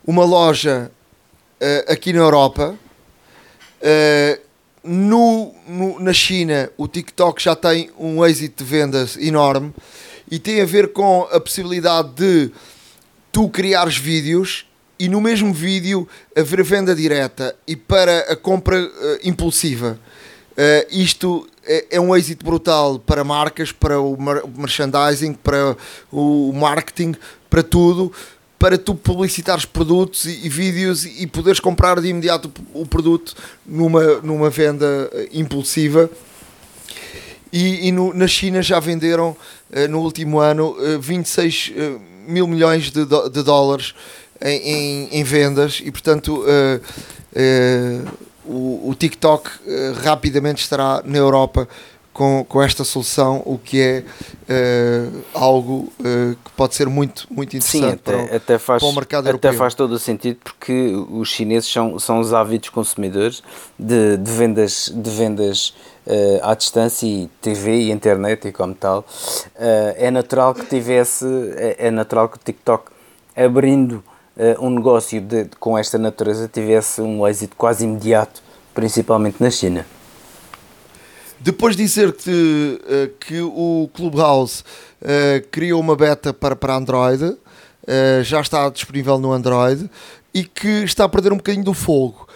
Speaker 2: uma loja uh, aqui na Europa. No, no, na China, o TikTok já tem um êxito de vendas enorme e tem a ver com a possibilidade de tu criares vídeos e no mesmo vídeo haver venda direta e para a compra uh, impulsiva. Uh, isto é, é, um êxito brutal para marcas, para o merchandising, para o marketing, para tudo, para tu publicitares produtos e, e vídeos e, poderes comprar de imediato o, produto numa, numa venda eh, impulsiva. E, e no, na China já venderam uh, no último ano uh, 26 uh, mil milhões de, de dólares em, em, em, vendas e portanto uh, uh, o, o TikTok rapidamente estará na Europa com, com esta solução, o que é uh, algo uh, que pode ser muito, muito interessante Sim, até, para, o,
Speaker 4: até faz,
Speaker 2: para o mercado
Speaker 4: europeu. Até faz todo o sentido porque os chineses são, são os ávidos consumidores de, de vendas, de vendas uh, à distância e TV e internet e como tal. é natural que tivesse, é, é, natural que o TikTok abrindo um negócio de, com esta natureza tivesse um êxito quase imediato, principalmente na China.
Speaker 2: Depois de dizer que, uh, o Clubhouse uh, criou uma beta para, para Android, uh, já está disponível no Android e que está a perder um bocadinho do fogo.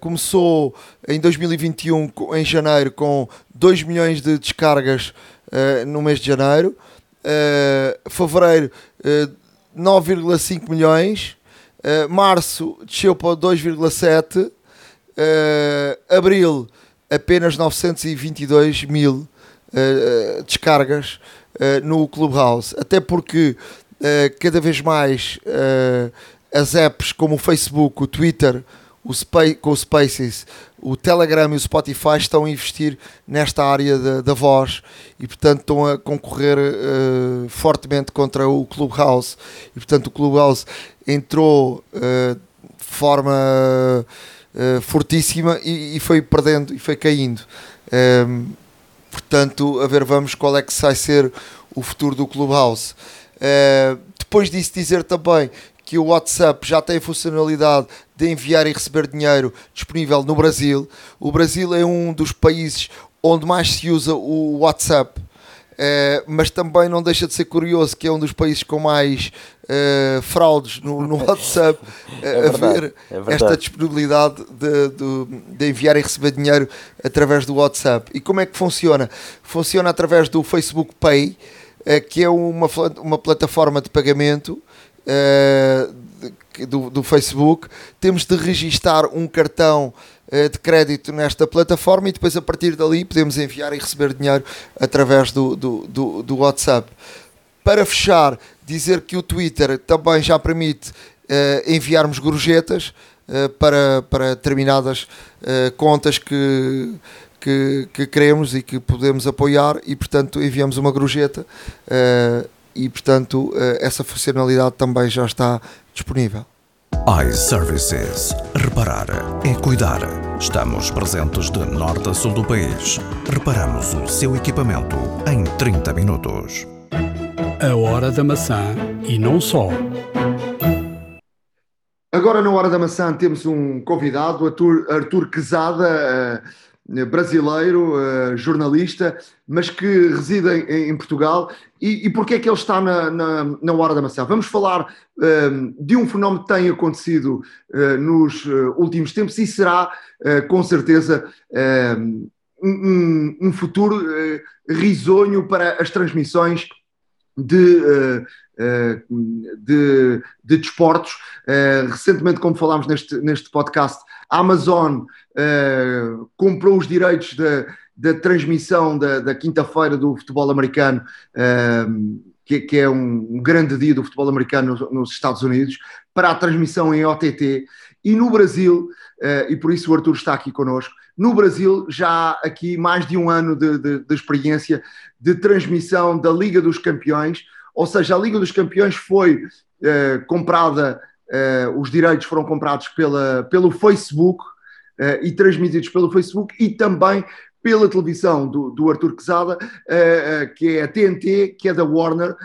Speaker 2: Começou em 2021, em janeiro, com 2 milhões de descargas no mês de janeiro. fevereiro, 9,5 milhões. março, desceu para 2,7. abril, apenas 922 mil uh, descargas uh, no Clubhouse. Até porque uh, cada vez mais as apps como o Facebook, o Twitter, com o Spaces, o Telegram e o Spotify estão a investir nesta área da, da voz e, portanto, estão a concorrer uh, fortemente contra o Clubhouse. E, portanto, o Clubhouse entrou uh, de forma uh, fortíssima e, e, foi perdendo e foi caindo. Um, ehm, portanto, a ver, vamos qual é que vai ser o futuro do Clubhouse. Depois disso, dizer também que o WhatsApp já tem funcionalidade de enviar e receber dinheiro disponível no Brasil. O Brasil é um dos países onde mais se usa o WhatsApp. Uh, mas também não deixa de ser curioso que é um dos países com mais uh, fraudes no, no WhatsApp é verdade, a ver é esta disponibilidade de, de, de, enviar e receber dinheiro através do WhatsApp. E como é que funciona? Funciona através do Facebook Pay, que é uma, uma plataforma de pagamento do, do Facebook. Temos de registar um cartão eh, de crédito nesta plataforma e depois a partir dali podemos enviar e receber dinheiro através do, do, do, do WhatsApp. Para fechar, dizer que o Twitter também já permite uh, enviarmos gorjetas uh, para, para determinadas uh, contas que, que, que, queremos e que podemos apoiar e portanto enviamos uma gorjeta e portanto essa funcionalidade também já está disponível
Speaker 3: iServices. Reparar é cuidar. Estamos presentes de norte a sul do país. Reparamos o seu equipamento em 30 minutos.
Speaker 1: A hora da maçã e não só.
Speaker 2: Agora, na hora da maçã, temos um convidado, Arthur, Arthur Quezada. Uh, brasileiro, uh, jornalista, mas que reside em, em Portugal. E, e porquê é que ele está na, na, na hora da maçã? Vamos falar uh, de um fenómeno que tem acontecido uh, nos últimos tempos e será, com certeza, um, um, futuro risonho para as transmissões de, de, de desportos. recentemente, como falámos neste, neste podcast, a Amazon uh, comprou os direitos da, da transmissão da, da quinta-feira do futebol americano, uh, que, que, é um, grande dia do futebol americano nos, nos, Estados Unidos, para a transmissão em OTT. E no Brasil, uh, e por isso o Arthur está aqui connosco, no Brasil já há aqui mais de um ano de, de, de experiência de transmissão da Liga dos Campeões, ou seja, a Liga dos Campeões foi comprada, os direitos foram comprados pela, pelo Facebook, e transmitidos pelo Facebook e também pela televisão do, do Arthur Quezada, uh, uh, que é a TNT, que é da Warner.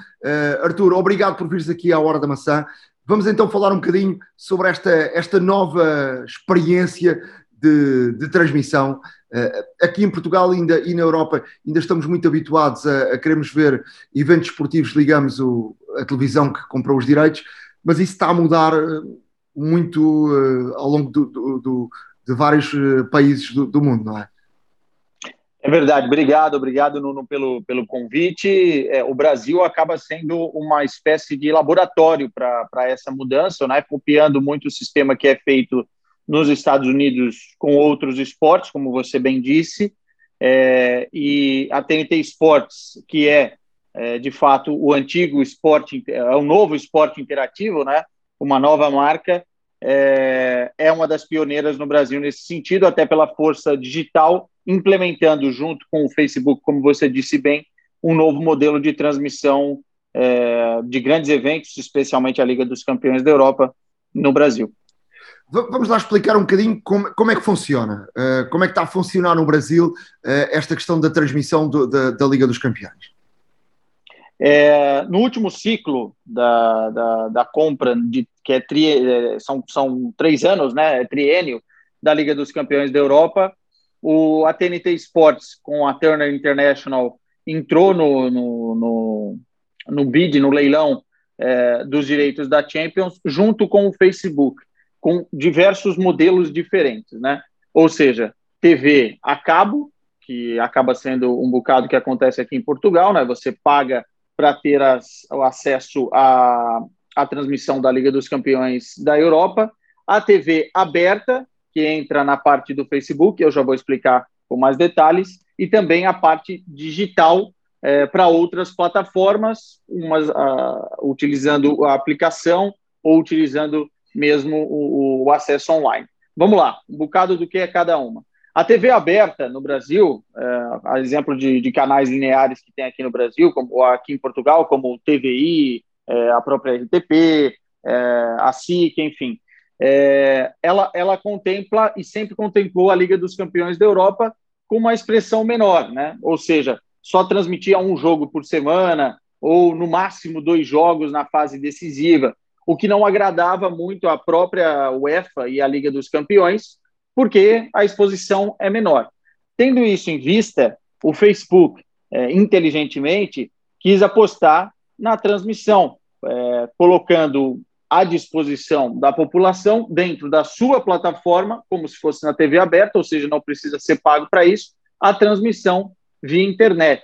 Speaker 2: Arthur, obrigado por vires aqui à Hora da Maçã. Vamos então falar um bocadinho sobre esta, esta nova experiência de, de transmissão. aqui em Portugal ainda, e na Europa ainda estamos muito habituados a, a queremos ver eventos esportivos, ligamos o, a televisão que comprou os direitos, mas isso está a mudar muito ao longo do, do, do de vários eh, países do, do mundo, não é?
Speaker 5: É verdade, obrigado, obrigado Nuno pelo, pelo convite. É, o Brasil acaba sendo uma espécie de laboratório para essa mudança, né? copiando muito o sistema que é feito nos Estados Unidos com outros esportes, como você bem disse, é, e a TNT Sports, que é, é, de fato o antigo esporte, é o novo esporte interativo, né? uma nova marca, é, é, uma das pioneiras no Brasil nesse sentido, até pela força digital, implementando junto com o Facebook, como você disse bem, um novo modelo de transmissão é, de grandes eventos, especialmente a Liga dos Campeões da Europa, no Brasil.
Speaker 2: Vamos lá explicar um bocadinho como, como é que funciona, uh, como é que está a funcionar no Brasil uh, esta questão da transmissão do, da, da, Liga dos Campeões.
Speaker 5: É, no último ciclo da, da, da compra, de, que é tri, é, são, são três anos, né, é triênio da Liga dos Campeões da Europa, o, a TNT Sports com a Turner International entrou no, no, no, no bid, no leilão é, dos direitos da Champions, junto com o Facebook com diversos modelos diferentes, né? Ou seja, TV a cabo, que acaba sendo um bocado que acontece aqui em Portugal, né? Você paga para ter as, o acesso à, à transmissão da Liga dos Campeões da Europa, a TV aberta, que entra na parte do Facebook, eu já vou explicar com mais detalhes, e também a parte digital é, para outras plataformas, umas uh, utilizando a aplicação ou utilizando mesmo o, o, acesso online. Vamos lá, um bocado do que é cada uma. A TV aberta no Brasil, é, a exemplo de, de, canais lineares que tem aqui no Brasil, como aqui em Portugal, como o TVI, é, a própria RTP, é, a SIC, enfim, é, ela, ela contempla e sempre contemplou a Liga dos Campeões da Europa com uma expressão menor, né? ou seja, só transmitia um jogo por semana, ou no máximo dois jogos na fase decisiva o que não agradava muito à própria UEFA e à Liga dos Campeões, porque a exposição é menor. Tendo isso em vista, o Facebook, é, inteligentemente, quis apostar na transmissão, é, colocando à disposição da população, dentro da sua plataforma, como se fosse na TV aberta, ou seja, não precisa ser pago para isso, a transmissão via internet.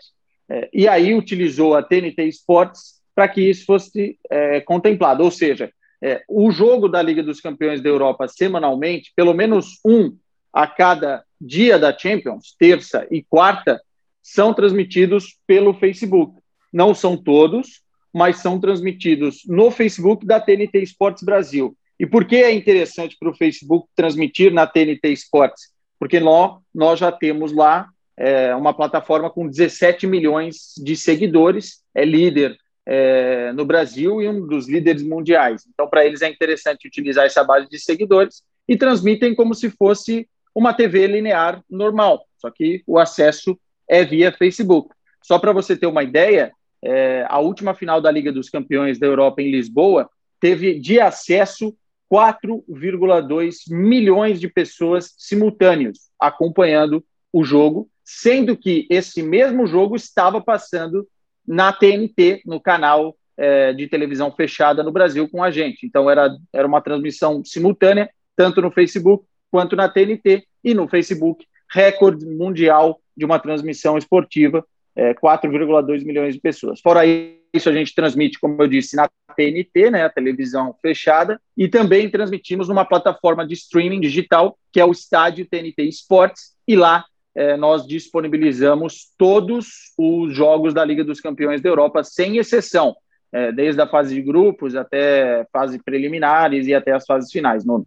Speaker 5: É, e aí utilizou a TNT Sports para que isso fosse é, contemplado. Ou seja, é, o jogo da Liga dos Campeões da Europa semanalmente, pelo menos um a cada dia da Champions, terça e quarta, são transmitidos pelo Facebook. Não são todos, mas são transmitidos no Facebook da TNT Esportes Brasil. E por que é interessante para o Facebook transmitir na TNT Esportes? Porque nós, nós já temos lá é, uma plataforma com 17 milhões de seguidores, é líder é, no Brasil e um dos líderes mundiais. Então, para eles é interessante utilizar essa base de seguidores e transmitem como se fosse uma TV linear normal, só que o acesso é via Facebook. Só para você ter uma ideia, é, a última final da Liga dos Campeões da Europa em Lisboa teve de acesso 4,2 milhões de pessoas simultâneos acompanhando o jogo, sendo que esse mesmo jogo estava passando na TNT, no canal é, de televisão fechada no Brasil com a gente. Então era, era uma transmissão simultânea, tanto no Facebook quanto na TNT, e no Facebook, recorde mundial de uma transmissão esportiva, é, 4,2 milhões de pessoas. Fora isso, a gente transmite, como eu disse, na TNT, né, a televisão fechada, e também transmitimos numa plataforma de streaming digital, que é o Estádio TNT Esportes, e lá é, nós disponibilizamos todos os jogos da Liga dos Campeões da Europa, sem exceção, é, desde a fase de grupos até fase preliminares e até as fases finais. Nuno.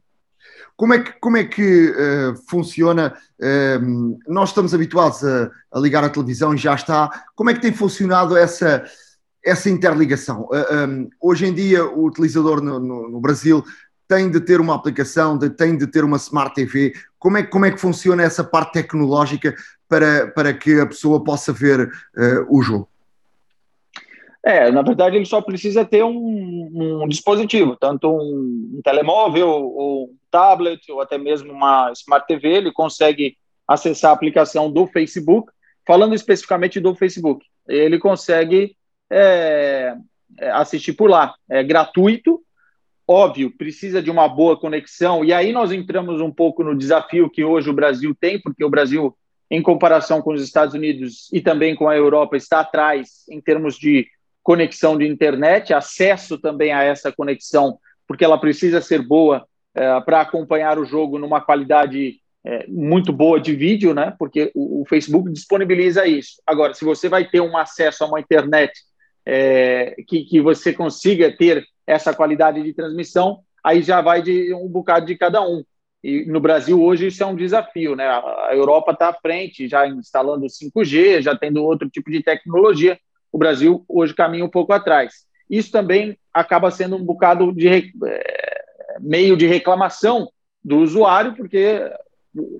Speaker 2: Como é que, como é que uh, funciona? Uh, nós estamos habituados a, a, ligar a televisão e já está. Como é que tem funcionado essa, essa interligação? Uh, um, hoje em dia, o utilizador no, no, no Brasil tem de ter uma aplicação, de, tem de ter uma Smart TV. Como é, como é que funciona essa parte tecnológica para, para que a pessoa possa ver o jogo?
Speaker 5: É, na verdade, ele só precisa ter um, um dispositivo, tanto um, um, telemóvel, ou um tablet, ou até mesmo uma Smart TV. Ele consegue acessar a aplicação do Facebook. Falando especificamente do Facebook, ele consegue é, é assistir por lá. É gratuito, óbvio, precisa de uma boa conexão, e aí nós entramos um pouco no desafio que hoje o Brasil tem, porque o Brasil, em comparação com os Estados Unidos e também com a Europa, está atrás em termos de conexão de internet, acesso também a essa conexão, porque ela precisa ser boa é, para acompanhar o jogo numa qualidade é, muito boa de vídeo, né? Porque o, o, Facebook disponibiliza isso. Agora, se você vai ter um acesso a uma internet é, que, que você consiga ter essa qualidade de transmissão, aí já vai de um bocado de cada um. E no Brasil hoje isso é um desafio, né? A Europa está à frente, já instalando 5G, já tendo outro tipo de tecnologia. O Brasil hoje caminha um pouco atrás. Isso também acaba sendo um bocado de é, meio de reclamação do usuário, porque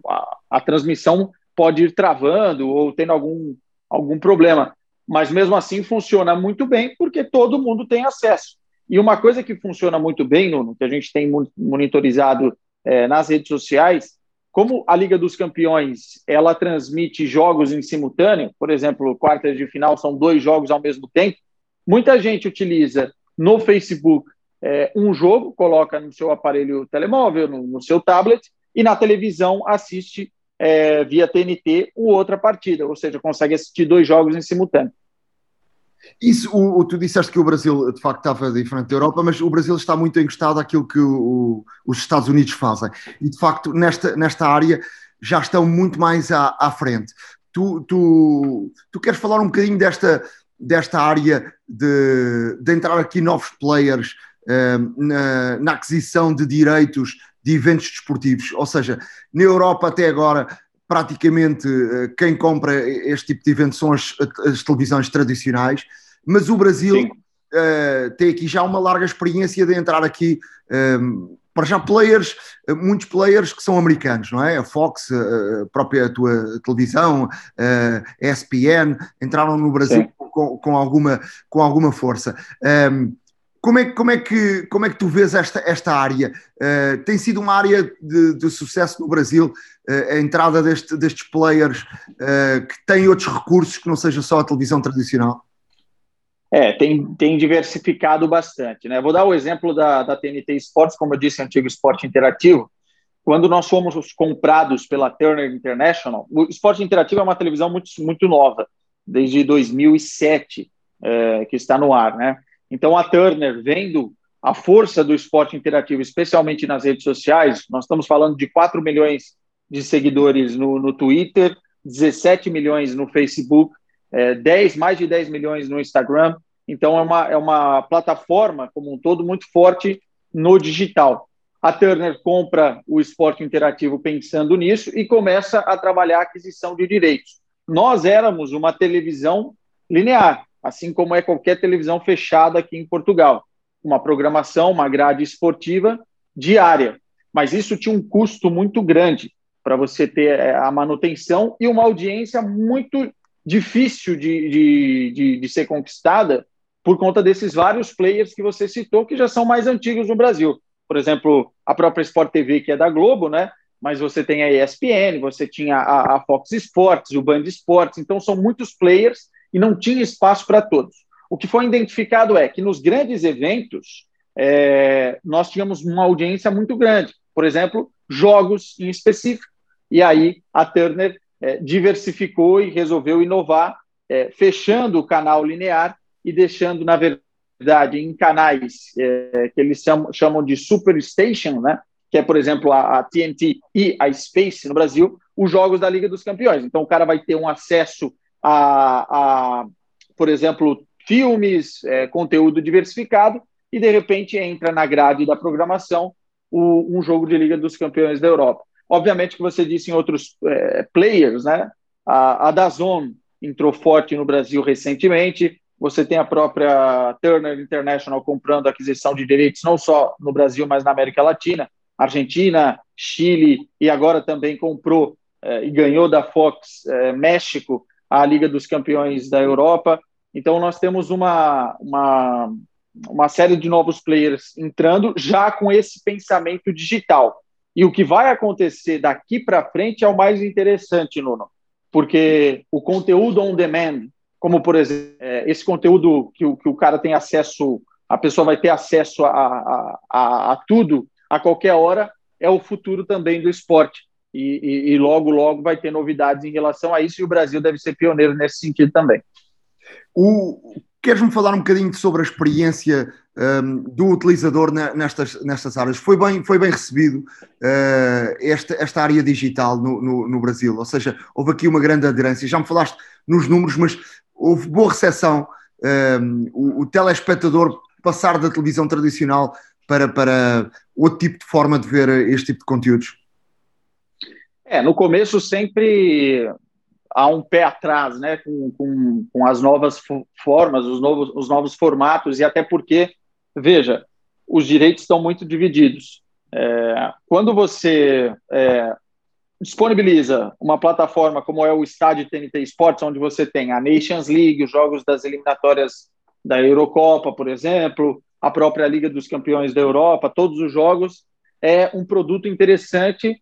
Speaker 5: a, a, transmissão pode ir travando ou tendo algum, algum problema. Mas mesmo assim funciona muito bem, porque todo mundo tem acesso. E uma coisa que funciona muito bem, Nuno, que a gente tem monitorizado é, nas redes sociais, como a Liga dos Campeões ela transmite jogos em simultâneo, por exemplo, quartas de final são dois jogos ao mesmo tempo, muita gente utiliza no Facebook é, um jogo, coloca no seu aparelho telemóvel, no, no seu tablet, e na televisão assiste é, via TNT outra partida, ou seja, consegue assistir dois jogos em simultâneo.
Speaker 2: Isso, o, o, tu disseste que o Brasil de facto estava diferente da Europa, mas o Brasil está muito encostado àquilo que o, os Estados Unidos fazem. E de facto, nesta, nesta área já estão muito mais à, à frente. Tu, tu, tu queres falar um bocadinho desta, desta área de, de entrar aqui novos players uh, na, na aquisição de direitos de eventos desportivos? Ou seja, na Europa até agora praticamente eh, quem compra este tipo de eventos são as, as televisões tradicionais, mas o Brasil uh, tem aqui já uma larga experiência de entrar aqui. Um, eh, para já players, muitos players que são americanos, não é? A Fox, a própria tua televisão, a ESPN, entraram no Brasil com, com, alguma, com alguma força. Um, como é, como, é que, como é que tu vês esta, esta área? Uh, tem sido uma área de, de sucesso no Brasil, uh, a entrada deste, destes players uh, que têm outros recursos que não seja só a televisão tradicional?
Speaker 5: É, tem, tem diversificado bastante. Né? Vou dar o exemplo da, da TNT Sports, como eu disse, antigo esporte interativo. Quando nós fomos comprados pela Turner International, o esporte interativo é uma televisão muito, muito nova, desde 2007, que está no ar, né? Então, a Turner, vendo a força do esporte interativo, especialmente nas redes sociais, nós estamos falando de 4 milhões de seguidores no, no Twitter, 17 milhões no Facebook, é, 10, mais de 10 milhões no Instagram. Então, é uma, é uma plataforma, como um todo, muito forte no digital. A Turner compra o esporte interativo pensando nisso e começa a trabalhar a aquisição de direitos. Nós éramos uma televisão linear, assim como é qualquer televisão fechada aqui em Portugal. Uma programação, uma grade esportiva diária. Mas isso tinha um custo muito grande para você ter é, a manutenção e uma audiência muito difícil de, de, de, de ser conquistada por conta desses vários players que você citou, que já são mais antigos no Brasil. Por exemplo, a própria Sport TV, que é da Globo, né? mas você tem a ESPN, você tinha a, a Fox Sports, o Band Sports, então são muitos players e não tinha espaço para todos. O que foi identificado é que nos grandes eventos é, nós tínhamos uma audiência muito grande, por exemplo, jogos em específico. E aí a Turner é, diversificou e resolveu inovar, é, fechando o canal linear e deixando, na verdade, em canais é, que eles chamam, chamam de superstation, né? que é, por exemplo, a, a TNT e a Space no Brasil, os jogos da Liga dos Campeões. Então, o cara vai ter um acesso a, a por exemplo, filmes, é, conteúdo diversificado, e de repente entra na grade da programação o, um jogo de Liga dos Campeões da Europa. Obviamente que você disse em outros é, players, né? A, a Dazon entrou forte no Brasil recentemente. Você tem a própria Turner International comprando aquisição de direitos não só no Brasil, mas na América Latina, Argentina, Chile e agora também comprou é, e ganhou da Fox é, México a Liga dos Campeões da Europa. Então, nós temos uma, uma, uma série de novos players entrando já com esse pensamento digital. E o que vai acontecer daqui para frente é o mais interessante, Nuno, porque o conteúdo on demand, como por exemplo, é, esse conteúdo que o, que o cara tem acesso, a pessoa vai ter acesso a, a, a, a tudo a qualquer hora, é o futuro também do esporte e, e, e, logo, logo vai ter novidades em relação a isso e o Brasil deve ser pioneiro nesse sentido também.
Speaker 2: O, Queres-me falar um bocadinho sobre a experiência um, do utilizador nestas, nestas áreas? Foi bem, foi bem recebido uh, esta, esta área digital no, no, no, Brasil? Ou seja, houve aqui uma grande aderência. Já me falaste nos números, mas houve boa recepção. Um, o, o telespectador passar da televisão tradicional para, para outro tipo de forma de ver este tipo de conteúdos?
Speaker 5: É, no começo sempre há um pé atrás, né, com, com, com as novas formas, os novos, os novos formatos, e até porque, veja, os direitos estão muito divididos. É, quando você é, disponibiliza uma plataforma como é o Estádio TNT Sports, onde você tem a Nations League, os jogos das eliminatórias da Eurocopa, por exemplo, a própria Liga dos Campeões da Europa, todos os jogos, é um produto interessante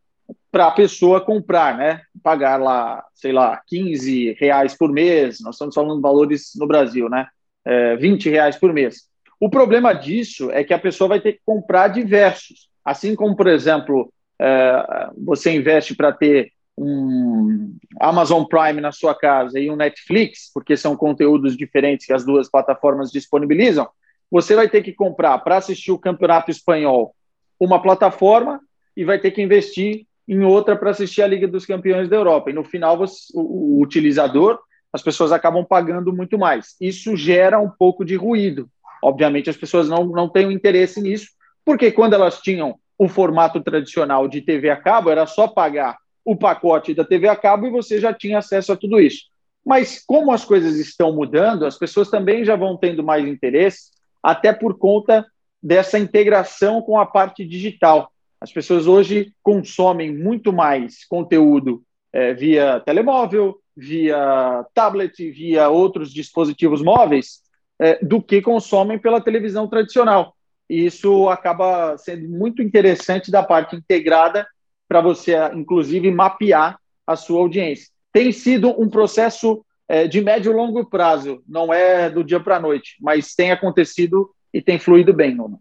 Speaker 5: para a pessoa comprar, né? Pagar lá, sei lá, 15 reais por mês, nós estamos falando de valores no Brasil, né? É, 20 reais por mês. O problema disso é que a pessoa vai ter que comprar diversos. Assim como, por exemplo, é, você investe para ter um Amazon Prime na sua casa e um Netflix, porque são conteúdos diferentes que as duas plataformas disponibilizam, você vai ter que comprar para assistir o Campeonato Espanhol uma plataforma e vai ter que investir em outra para assistir a Liga dos Campeões da Europa. E no final, você, o, o utilizador, as pessoas acabam pagando muito mais. Isso gera um pouco de ruído. Obviamente, as pessoas não, não têm interesse nisso, porque quando elas tinham o formato tradicional de TV a cabo, era só pagar o pacote da TV a cabo e você já tinha acesso a tudo isso. Mas como as coisas estão mudando, as pessoas também já vão tendo mais interesse, até por conta dessa integração com a parte digital. As pessoas hoje consomem muito mais conteúdo é, via telemóvel, via tablet, via outros dispositivos móveis, é, do que consomem pela televisão tradicional. E isso acaba sendo muito interessante da parte integrada para você, inclusive, mapear a sua audiência. Tem sido um processo é, de médio e longo prazo, não é do dia para a noite, mas tem acontecido e tem fluído bem, Nuno.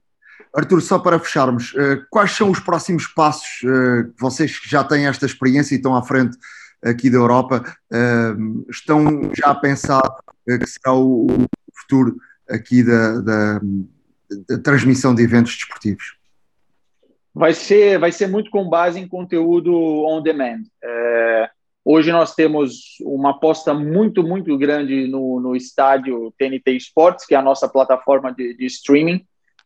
Speaker 2: Artur, só para fecharmos, eh, quais são os próximos passos? Eh, vocês que já têm esta experiência e estão à frente aqui da Europa, eh, estão já a pensar que será o futuro aqui da, da, da transmissão de eventos desportivos?
Speaker 5: Vai ser, vai ser muito com base em conteúdo on demand. É, hoje nós temos uma aposta muito, muito grande no, no estádio TNT Sports, que é a nossa plataforma de, de streaming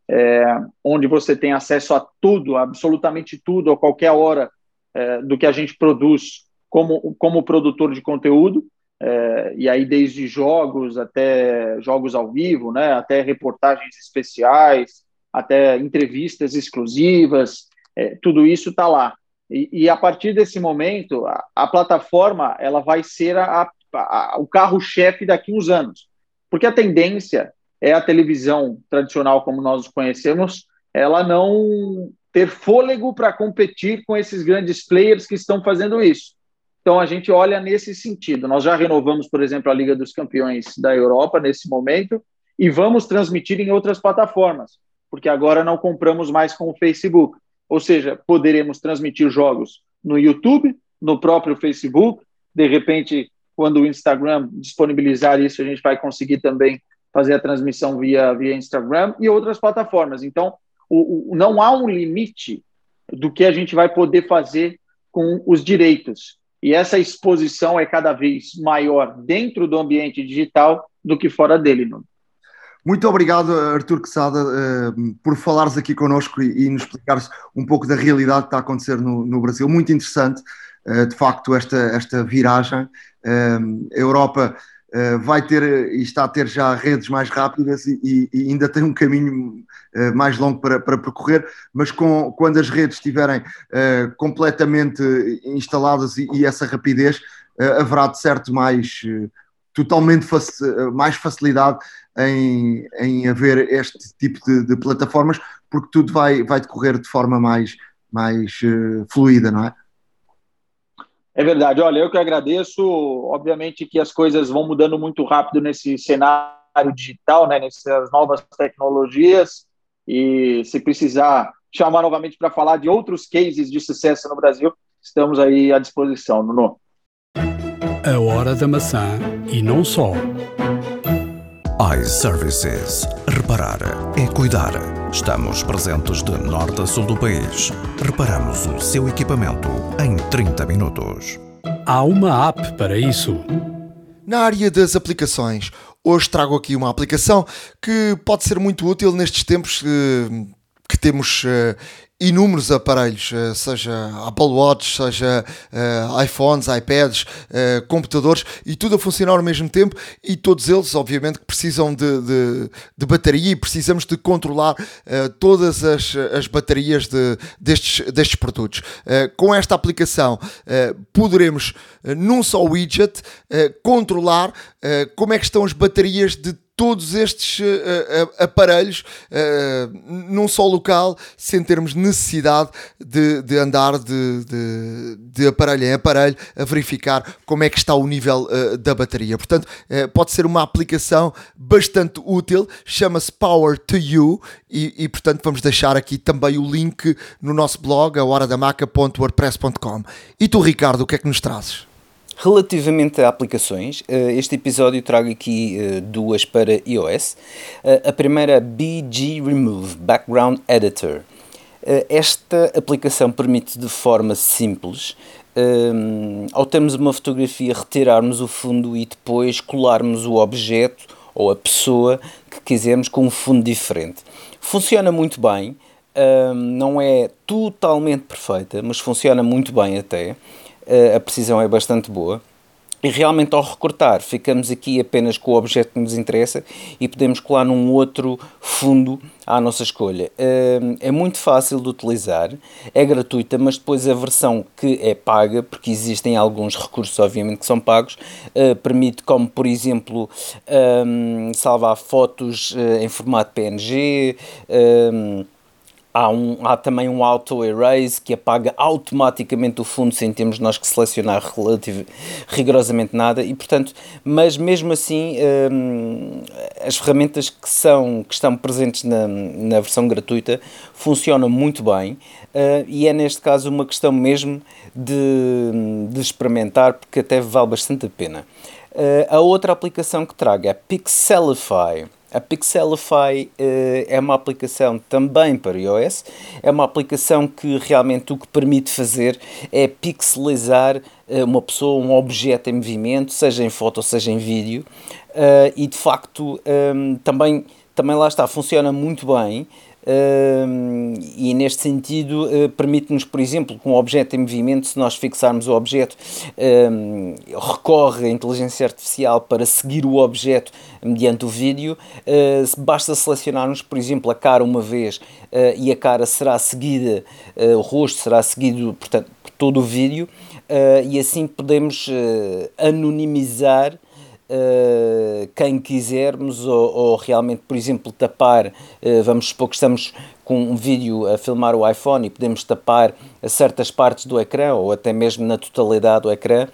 Speaker 5: é, onde você tem acesso a tudo, absolutamente tudo, a qualquer hora é, do que a gente produz como, como produtor de conteúdo, é, e aí desde jogos até jogos ao vivo, né, até reportagens especiais, até entrevistas exclusivas, é, tudo isso está lá. E, e, a partir desse momento, a, a plataforma ela vai ser a, a, o carro-chefe daqui uns anos, porque a tendência é a televisão tradicional como nós conhecemos, ela não ter fôlego para competir com esses grandes players que estão fazendo isso. Então a gente olha nesse sentido. Nós já renovamos, por exemplo, a Liga dos Campeões da Europa nesse momento e vamos transmitir em outras plataformas, porque agora não compramos mais com o Facebook. Ou seja, poderemos transmitir jogos no YouTube, no próprio Facebook, de repente, quando o Instagram disponibilizar isso, a gente vai conseguir também fazer a transmissão via, via Instagram e outras plataformas. Então, o, o, não há um limite do que a gente vai poder fazer com os direitos. E essa exposição é cada vez maior dentro do ambiente digital do que fora dele.
Speaker 2: Muito obrigado, Artur Quesada, uh, por falares aqui connosco e, nos explicares um pouco da realidade que está a acontecer no, no Brasil. Muito interessante, uh, de facto, esta, esta viragem. Uh, a Europa vai ter e está a ter já redes mais rápidas e, e ainda tem um caminho uh, mais longo para, para percorrer, mas com, quando as redes estiverem completamente instaladas e, e essa rapidez, haverá de certo mais totalmente mais facilidade em, em haver este tipo de, de, plataformas, porque tudo vai, vai decorrer de forma mais, mais fluida, não é?
Speaker 5: É verdade. Olha, eu que agradeço. Obviamente que as coisas vão mudando muito rápido nesse cenário digital, né, nessas novas tecnologias. E se precisar chamar novamente para falar de outros cases de sucesso no Brasil, estamos aí à disposição, Nuno.
Speaker 1: A hora da maçã e não só
Speaker 3: iServices. Reparar é cuidar. Estamos presentes de norte a sul do país. Reparamos o seu equipamento em 30 minutos.
Speaker 1: Há uma app para isso.
Speaker 2: Na área das aplicações, hoje trago aqui uma aplicação que pode ser muito útil nestes tempos eh, que temos inúmeros aparelhos, eh, seja Apple Watch, seja uh, iPhones, iPads, uh, computadores, e tudo a funcionar ao mesmo tempo, e todos eles, obviamente, que precisam de, de, de bateria e precisamos de controlar uh, todas as, as baterias de, destes, destes produtos. com esta aplicação, poderemos, num só widget, controlar como é que estão as baterias de todos estes uh, uh, aparelhos uh, num só local, sem termos necessidade de, de andar de, de, de, aparelho em aparelho a verificar como é que está o nível da bateria. Portanto, pode ser uma aplicação bastante útil, chama-se Power to You e, e, portanto, vamos deixar aqui também o link no nosso blog, a horadamaca.wordpress.com. E tu, Ricardo, o que é que nos trazes?
Speaker 4: Relativamente a aplicações, eh, este episódio trago aqui eh, duas para iOS. Eh, a primeira, BG Remove Background Editor. Esta aplicação permite de forma simples, ao termos uma fotografia, retirarmos o fundo e depois colarmos o objeto ou a pessoa que quisermos com um fundo diferente. Funciona muito bem, não é totalmente perfeita, mas funciona muito bem até. Eh, a precisão é bastante boa. E realmente ao recortar ficamos aqui apenas com o objeto que nos interessa e podemos colar num outro fundo à nossa escolha. Eh, é muito fácil de utilizar, é gratuita, mas depois a versão que é paga, porque existem alguns recursos obviamente que são pagos, eh, permite como por exemplo salvar fotos em formato PNG, Há, um, há também um auto erase que apaga automaticamente o fundo sem termos nós que selecionar relativo, rigorosamente nada e portanto, mas mesmo assim hum, as ferramentas que, são, que estão presentes na, na versão gratuita funcionam muito bem uh, e é neste caso uma questão mesmo de, de experimentar porque até vale bastante a pena. Uh, a outra aplicação que trago é Pixelify. A Pixelify uh, é uma aplicação também para iOS, é uma aplicação que realmente o que permite fazer é pixelizar uh, uma pessoa, um objeto em movimento, seja em foto, seja em vídeo, uh, e de facto um, também, também lá está, funciona muito bem e neste sentido uh, permite-nos, por exemplo, com um objeto em movimento, se nós fixarmos o objeto, recorre a inteligência artificial para seguir o objeto mediante o vídeo. Uh, basta selecionarmos, por exemplo, a cara uma vez uh, e a cara será seguida, o rosto será seguido, portanto, por todo o vídeo, e assim podemos anonimizar uh, quem quisermos, ou, ou, realmente, por exemplo, tapar, uh, vamos supor que estamos com um vídeo a filmar o iPhone e podemos tapar certas partes do ecrã, ou até mesmo na totalidade do ecrã,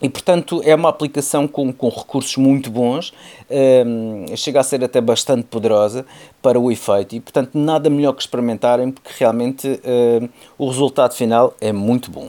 Speaker 4: e portanto é uma aplicação com, com recursos muito bons, um, ehm, chega a ser até bastante poderosa para o efeito e portanto nada melhor que experimentarem porque realmente uh, o resultado final é muito bom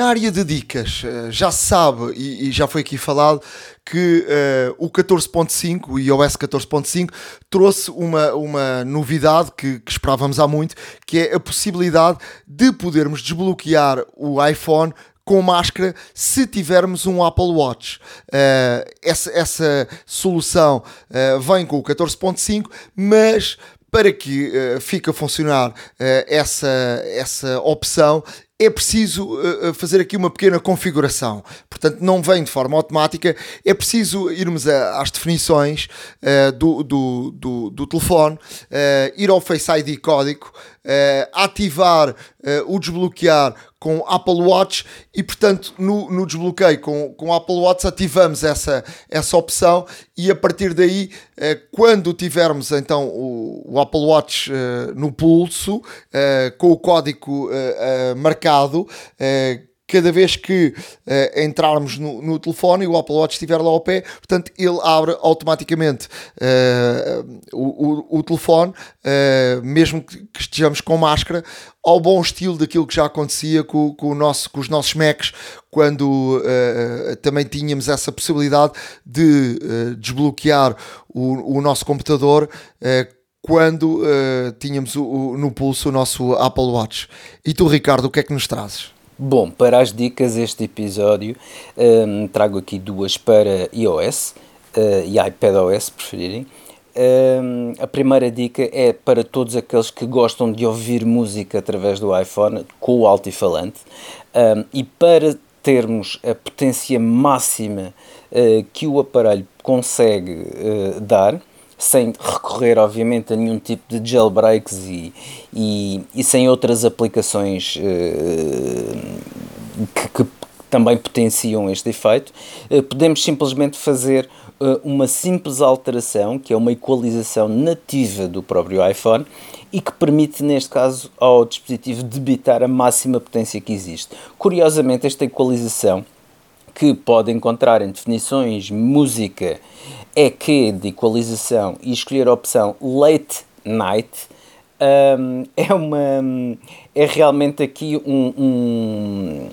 Speaker 2: Na área de dicas, eh, já se sabe e, já foi aqui falado que uh, o 14.5, o iOS 14.5, trouxe uma, uma novidade que, que, esperávamos há muito, que é a possibilidade de podermos desbloquear o iPhone com máscara se tivermos um Apple Watch. Uh, essa, essa solução uh, vem com o 14.5, mas para que uh, fique a funcionar uh, essa, essa opção, é preciso uh, fazer aqui uma pequena configuração. Portanto, não vem de forma automática, é preciso irmos às definições uh, do, do, do, do, telefone, ir ao Face ID código, ativar o desbloquear com Apple Watch e, portanto, no, no desbloqueio com, com Apple Watch ativamos essa, essa opção e a partir daí, eh, quando tivermos então o, o Apple Watch eh, no pulso, eh, com o código marcado, cada vez que uh, entrarmos no, no, telefone e o Apple Watch estiver lá ao pé, portanto ele abre automaticamente uh, o, o, o, telefone, uh, mesmo que, que, estejamos com máscara, ao bom estilo daquilo que já acontecia com, com, o nosso, com os nossos Macs, quando também tínhamos essa possibilidade de desbloquear o, o nosso computador quando uh, tínhamos o, o, no pulso o nosso Apple Watch. E tu, Ricardo, o que é que nos trazes?
Speaker 4: Bom, para as dicas este episódio, um, trago aqui duas para iOS uh, e iPadOS, se preferirem. Um, a primeira dica é para todos aqueles que gostam de ouvir música através do iPhone com o altifalante um, e para termos a potência máxima uh, que o aparelho consegue uh, dar, sem recorrer, obviamente, a nenhum tipo de jailbreaks e, e, e sem outras aplicações uh, que, que, também potenciam este efeito, uh, podemos simplesmente fazer uh, uma simples alteração, que é uma equalização nativa do próprio iPhone e que permite, neste caso, ao dispositivo debitar a máxima potência que existe. Curiosamente, esta equalização que pode encontrar em definições, música, EQ de equalização e escolher a opção Late Night um, é uma é realmente aqui um,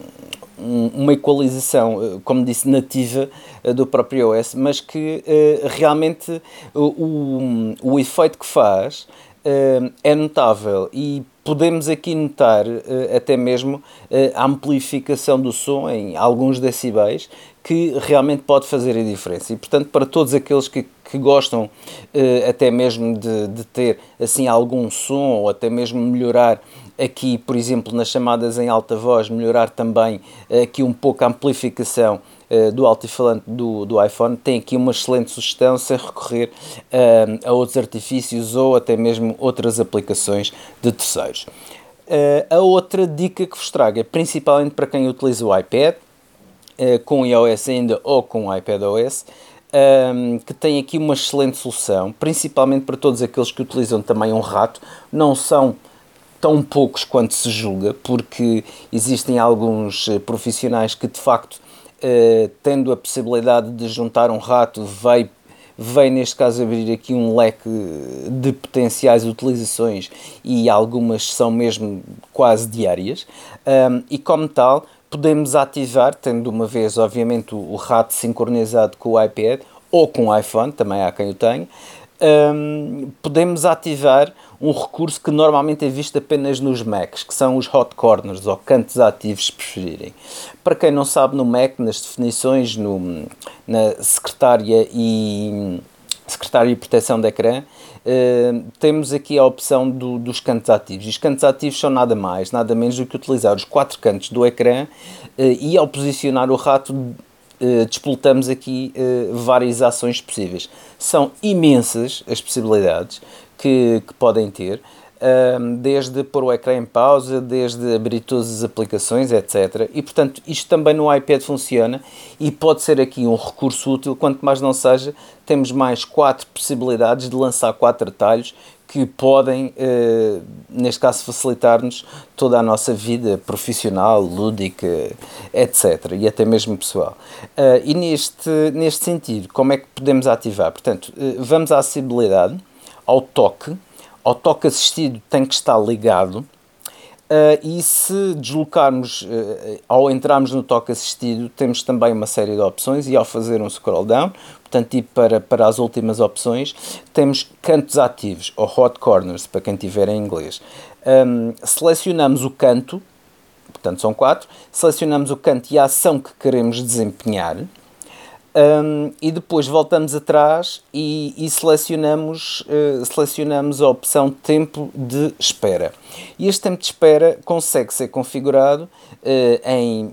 Speaker 4: um, uma equalização, como disse, nativa eh, do próprio OS, mas que uh, realmente o, o, o efeito que faz uh, é notável e podemos aqui notar uh, até mesmo a amplificação do som em alguns decibéis que realmente pode fazer a diferença. E, portanto, para todos aqueles que, que gostam uh, até mesmo de, de, ter assim algum som ou até mesmo melhorar aqui, por exemplo, nas chamadas em alta voz, melhorar também aqui um pouco a amplificação uh, do altifalante do, do iPhone, tem aqui uma excelente sugestão sem recorrer a outros artifícios ou até mesmo outras aplicações de terceiros. a outra dica que vos trago é principalmente para quem utiliza o iPad, uh, com iOS ainda ou com iPadOS, um, que tem aqui uma excelente solução, principalmente para todos aqueles que utilizam também um rato. Não são tão poucos quanto se julga, porque existem alguns eh, profissionais que de facto, uh, tendo a possibilidade de juntar um rato, vai vem neste caso abrir aqui um leque de potenciais utilizações e algumas são mesmo quase diárias. Um, e como tal podemos ativar, tendo uma vez, obviamente, o, o rato sincronizado com o iPad ou com o iPhone, também há quem o tenha, um, podemos ativar um recurso que normalmente é visto apenas nos Macs, que são os hot corners ou cantos ativos, se preferirem. Para quem não sabe, no Mac, nas definições, no, na secretária e secretária e proteção de ecrã, uh, temos aqui a opção do, dos cantos ativos. E os cantos ativos são nada mais, nada menos do que utilizar os quatro cantos do ecrã uh, e ao posicionar o rato uh, despoltamos aqui várias ações possíveis. São imensas as possibilidades que, que podem ter desde pôr o ecrã em pausa, desde abrir todas as aplicações, etc. E portanto, isto também no iPad funciona e pode ser aqui um recurso útil, quanto mais não seja, temos mais quatro possibilidades de lançar quatro atalhos que podem, eh, neste caso, facilitar-nos toda a nossa vida profissional, lúdica, etc. E até mesmo pessoal. Uh, e neste, neste sentido, como é que podemos ativar? Portanto, uh, vamos à acessibilidade, ao toque, ao toque assistido tem que estar ligado. Uh, e se deslocarmos, uh, ao entrarmos no toque assistido, temos também uma série de opções e ao fazer um scroll down, portanto, ir para, para as últimas opções, temos cantos ativos, ou hot corners, para quem tiver em inglês. Um, selecionamos o canto, portanto são quatro, selecionamos o canto e a ação que queremos desempenhar, um, e depois voltamos atrás e, e selecionamos, uh, selecionamos a opção tempo de espera. E este tempo de espera consegue ser configurado uh, em,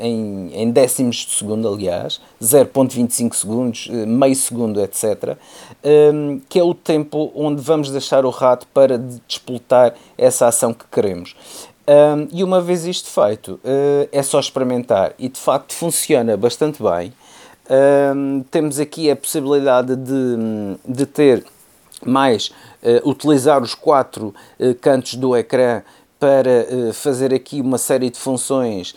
Speaker 4: em, em décimos de segundo, aliás, 0.25 segundos, uh, meio segundo, etc., um, que é o tempo onde vamos deixar o rato para despoltar essa ação que queremos. Um, e uma vez isto feito, é só experimentar e de facto funciona bastante bem. Temos aqui a possibilidade de, de ter mais, uh, utilizar os quatro uh, cantos do ecrã para uh, fazer aqui uma série de funções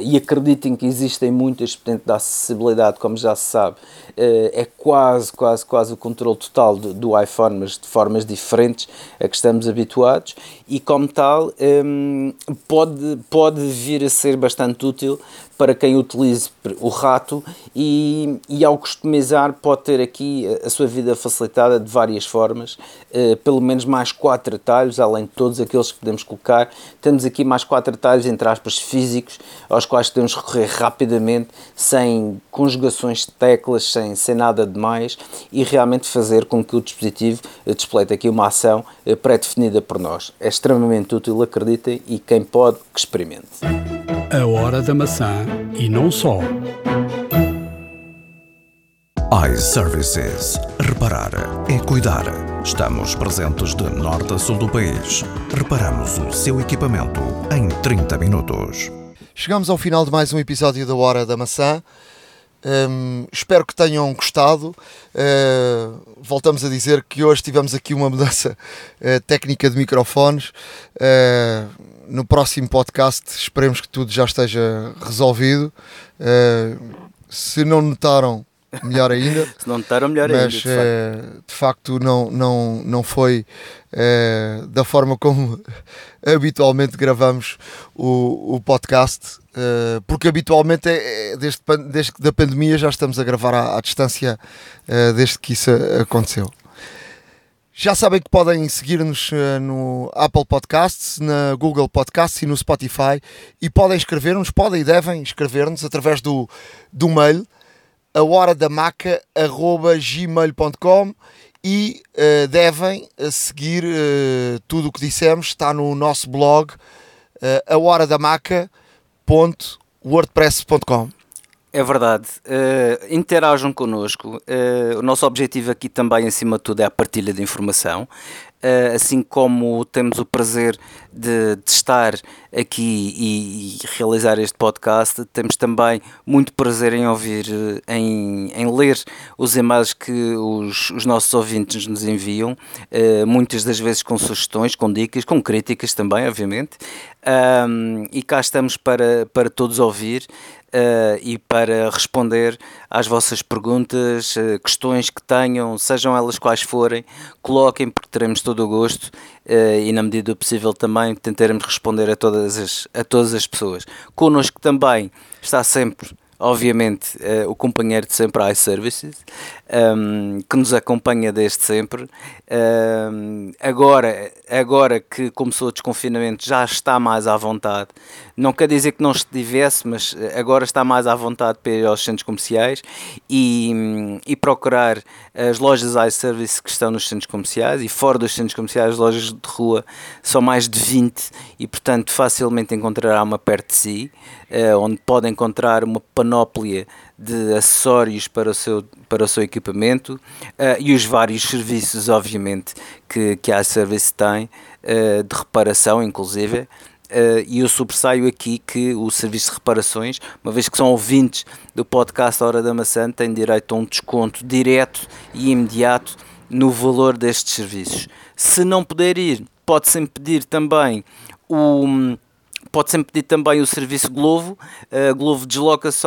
Speaker 4: e acreditem que existem muitas, portanto, da acessibilidade, como já se sabe, uh, é quase, quase, quase o controle total do, do, iPhone, mas de formas diferentes a que estamos habituados. E, como tal, um, pode, pode vir a ser bastante útil para quem utilize o rato e, e ao customizar pode ter aqui a sua vida facilitada de várias formas, uh, pelo menos mais quatro atalhos, além de todos aqueles que podemos colocar. Temos aqui mais quatro atalhos, entre aspas, físicos, aos quais podemos recorrer rapidamente, sem conjugações de teclas, sem, sem nada de mais e realmente fazer com que o dispositivo uh, despleite aqui uma ação uh, pré-definida por nós. É extremamente útil, acreditem, e quem pode, que experimente.
Speaker 1: A hora da maçã e não só.
Speaker 3: iServices. Reparar é cuidar. Estamos presentes de norte a sul do país. Reparamos o seu equipamento em 30 minutos.
Speaker 2: Chegamos ao final de mais um episódio da Hora da Maçã. Um, espero que tenham gostado. Uh, voltamos a dizer que hoje tivemos aqui uma mudança uh, técnica de microfones. Uh, no próximo podcast esperemos que tudo já esteja resolvido. se não notaram, melhor ainda.
Speaker 4: se não notaram, melhor
Speaker 2: mas,
Speaker 4: ainda. De
Speaker 2: facto. de facto, não, não, não foi da forma como habitualmente gravamos o, o podcast. Uh, porque habitualmente é, é desde, desde da pandemia já estamos a gravar à, à distância desde que isso aconteceu. Já sabem que podem seguir-nos no Apple Podcasts, na Google Podcasts e no Spotify e podem escrever-nos, podem e devem escrever-nos através do, do mail a hora da maca@gmail.com e devem seguir tudo o que dissemos, está no nosso blog a hora da maca www.wordpress.com
Speaker 4: é verdade. Uh, interajam connosco. Uh, o nosso objetivo aqui também, acima de tudo, é a partilha de informação. Uh, assim como temos o prazer de, de estar aqui e, e, realizar este podcast, temos também muito prazer em ouvir, em, em ler os e-mails que os, os nossos ouvintes nos enviam, muitas das vezes com sugestões, com dicas, com críticas também, obviamente. Um, e cá estamos para, para todos ouvir uh, e para responder às vossas perguntas, uh, questões que tenham, sejam elas quais forem, coloquem porque teremos todo o gosto uh, e na medida do possível também tentaremos responder a todas as, a todas as pessoas. Connosco também está sempre obviamente, uh, o companheiro de sempre iServices, um, que nos acompanha desde sempre. Um, agora, agora que começou o desconfinamento, já está mais à vontade. Não quer dizer que não estivesse, mas agora está mais à vontade para ir aos centros comerciais e, e procurar as lojas iService que estão nos centros comerciais e fora dos centros comerciais, as lojas de rua são mais de 20 e, portanto, facilmente encontrará uma perto de si, uh, onde pode encontrar uma panóplia de acessórios para o seu, para o seu equipamento uh, e os vários serviços, obviamente, que, que a iService tem, uh, de reparação, inclusive. Uh, e eu sobressaio aqui que o serviço de reparações, uma vez que são ouvintes do podcast Hora da Maçã, têm direito a um desconto direto e imediato no valor destes serviços. Se não puder ir, pode sempre pedir também o pode sempre pedir também o serviço Glovo. Uh, Glovo desloca-se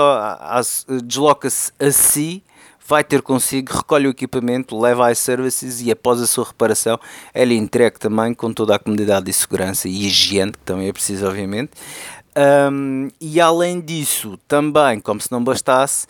Speaker 4: desloca a si, vai ter consigo, recolhe o equipamento, leva às services e após a sua reparação ele entregue também com toda a comodidade de segurança e higiene, que também é preciso, obviamente. Um, e além disso, também, como se não bastasse,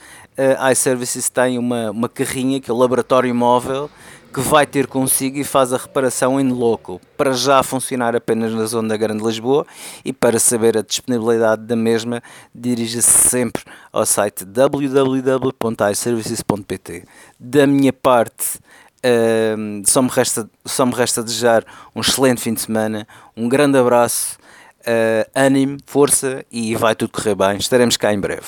Speaker 4: a uh, iServices tem uma, uma carrinha que é o laboratório móvel que vai ter consigo e faz a reparação em loco, para já funcionar apenas na zona da Grande Lisboa e para saber a disponibilidade da mesma, dirija-se sempre ao site www.iservices.pt. Da minha parte, uh, só, me resta, só me resta desejar um excelente fim de semana, um grande abraço, uh, ânimo, força e vai tudo correr bem. Estaremos cá em breve.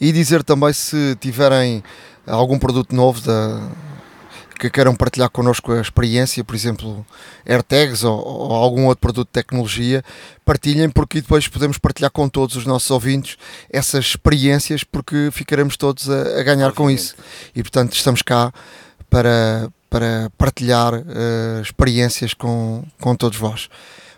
Speaker 2: E dizer também se tiverem algum produto novo da, que queiram partilhar connosco a experiência, por exemplo, AirTags ou, ou, algum outro produto de tecnologia, partilhem porque depois podemos partilhar com todos os nossos ouvintes essas experiências porque ficaremos todos a, a ganhar com isso. E portanto estamos cá para, para partilhar uh, experiências com, com todos vós.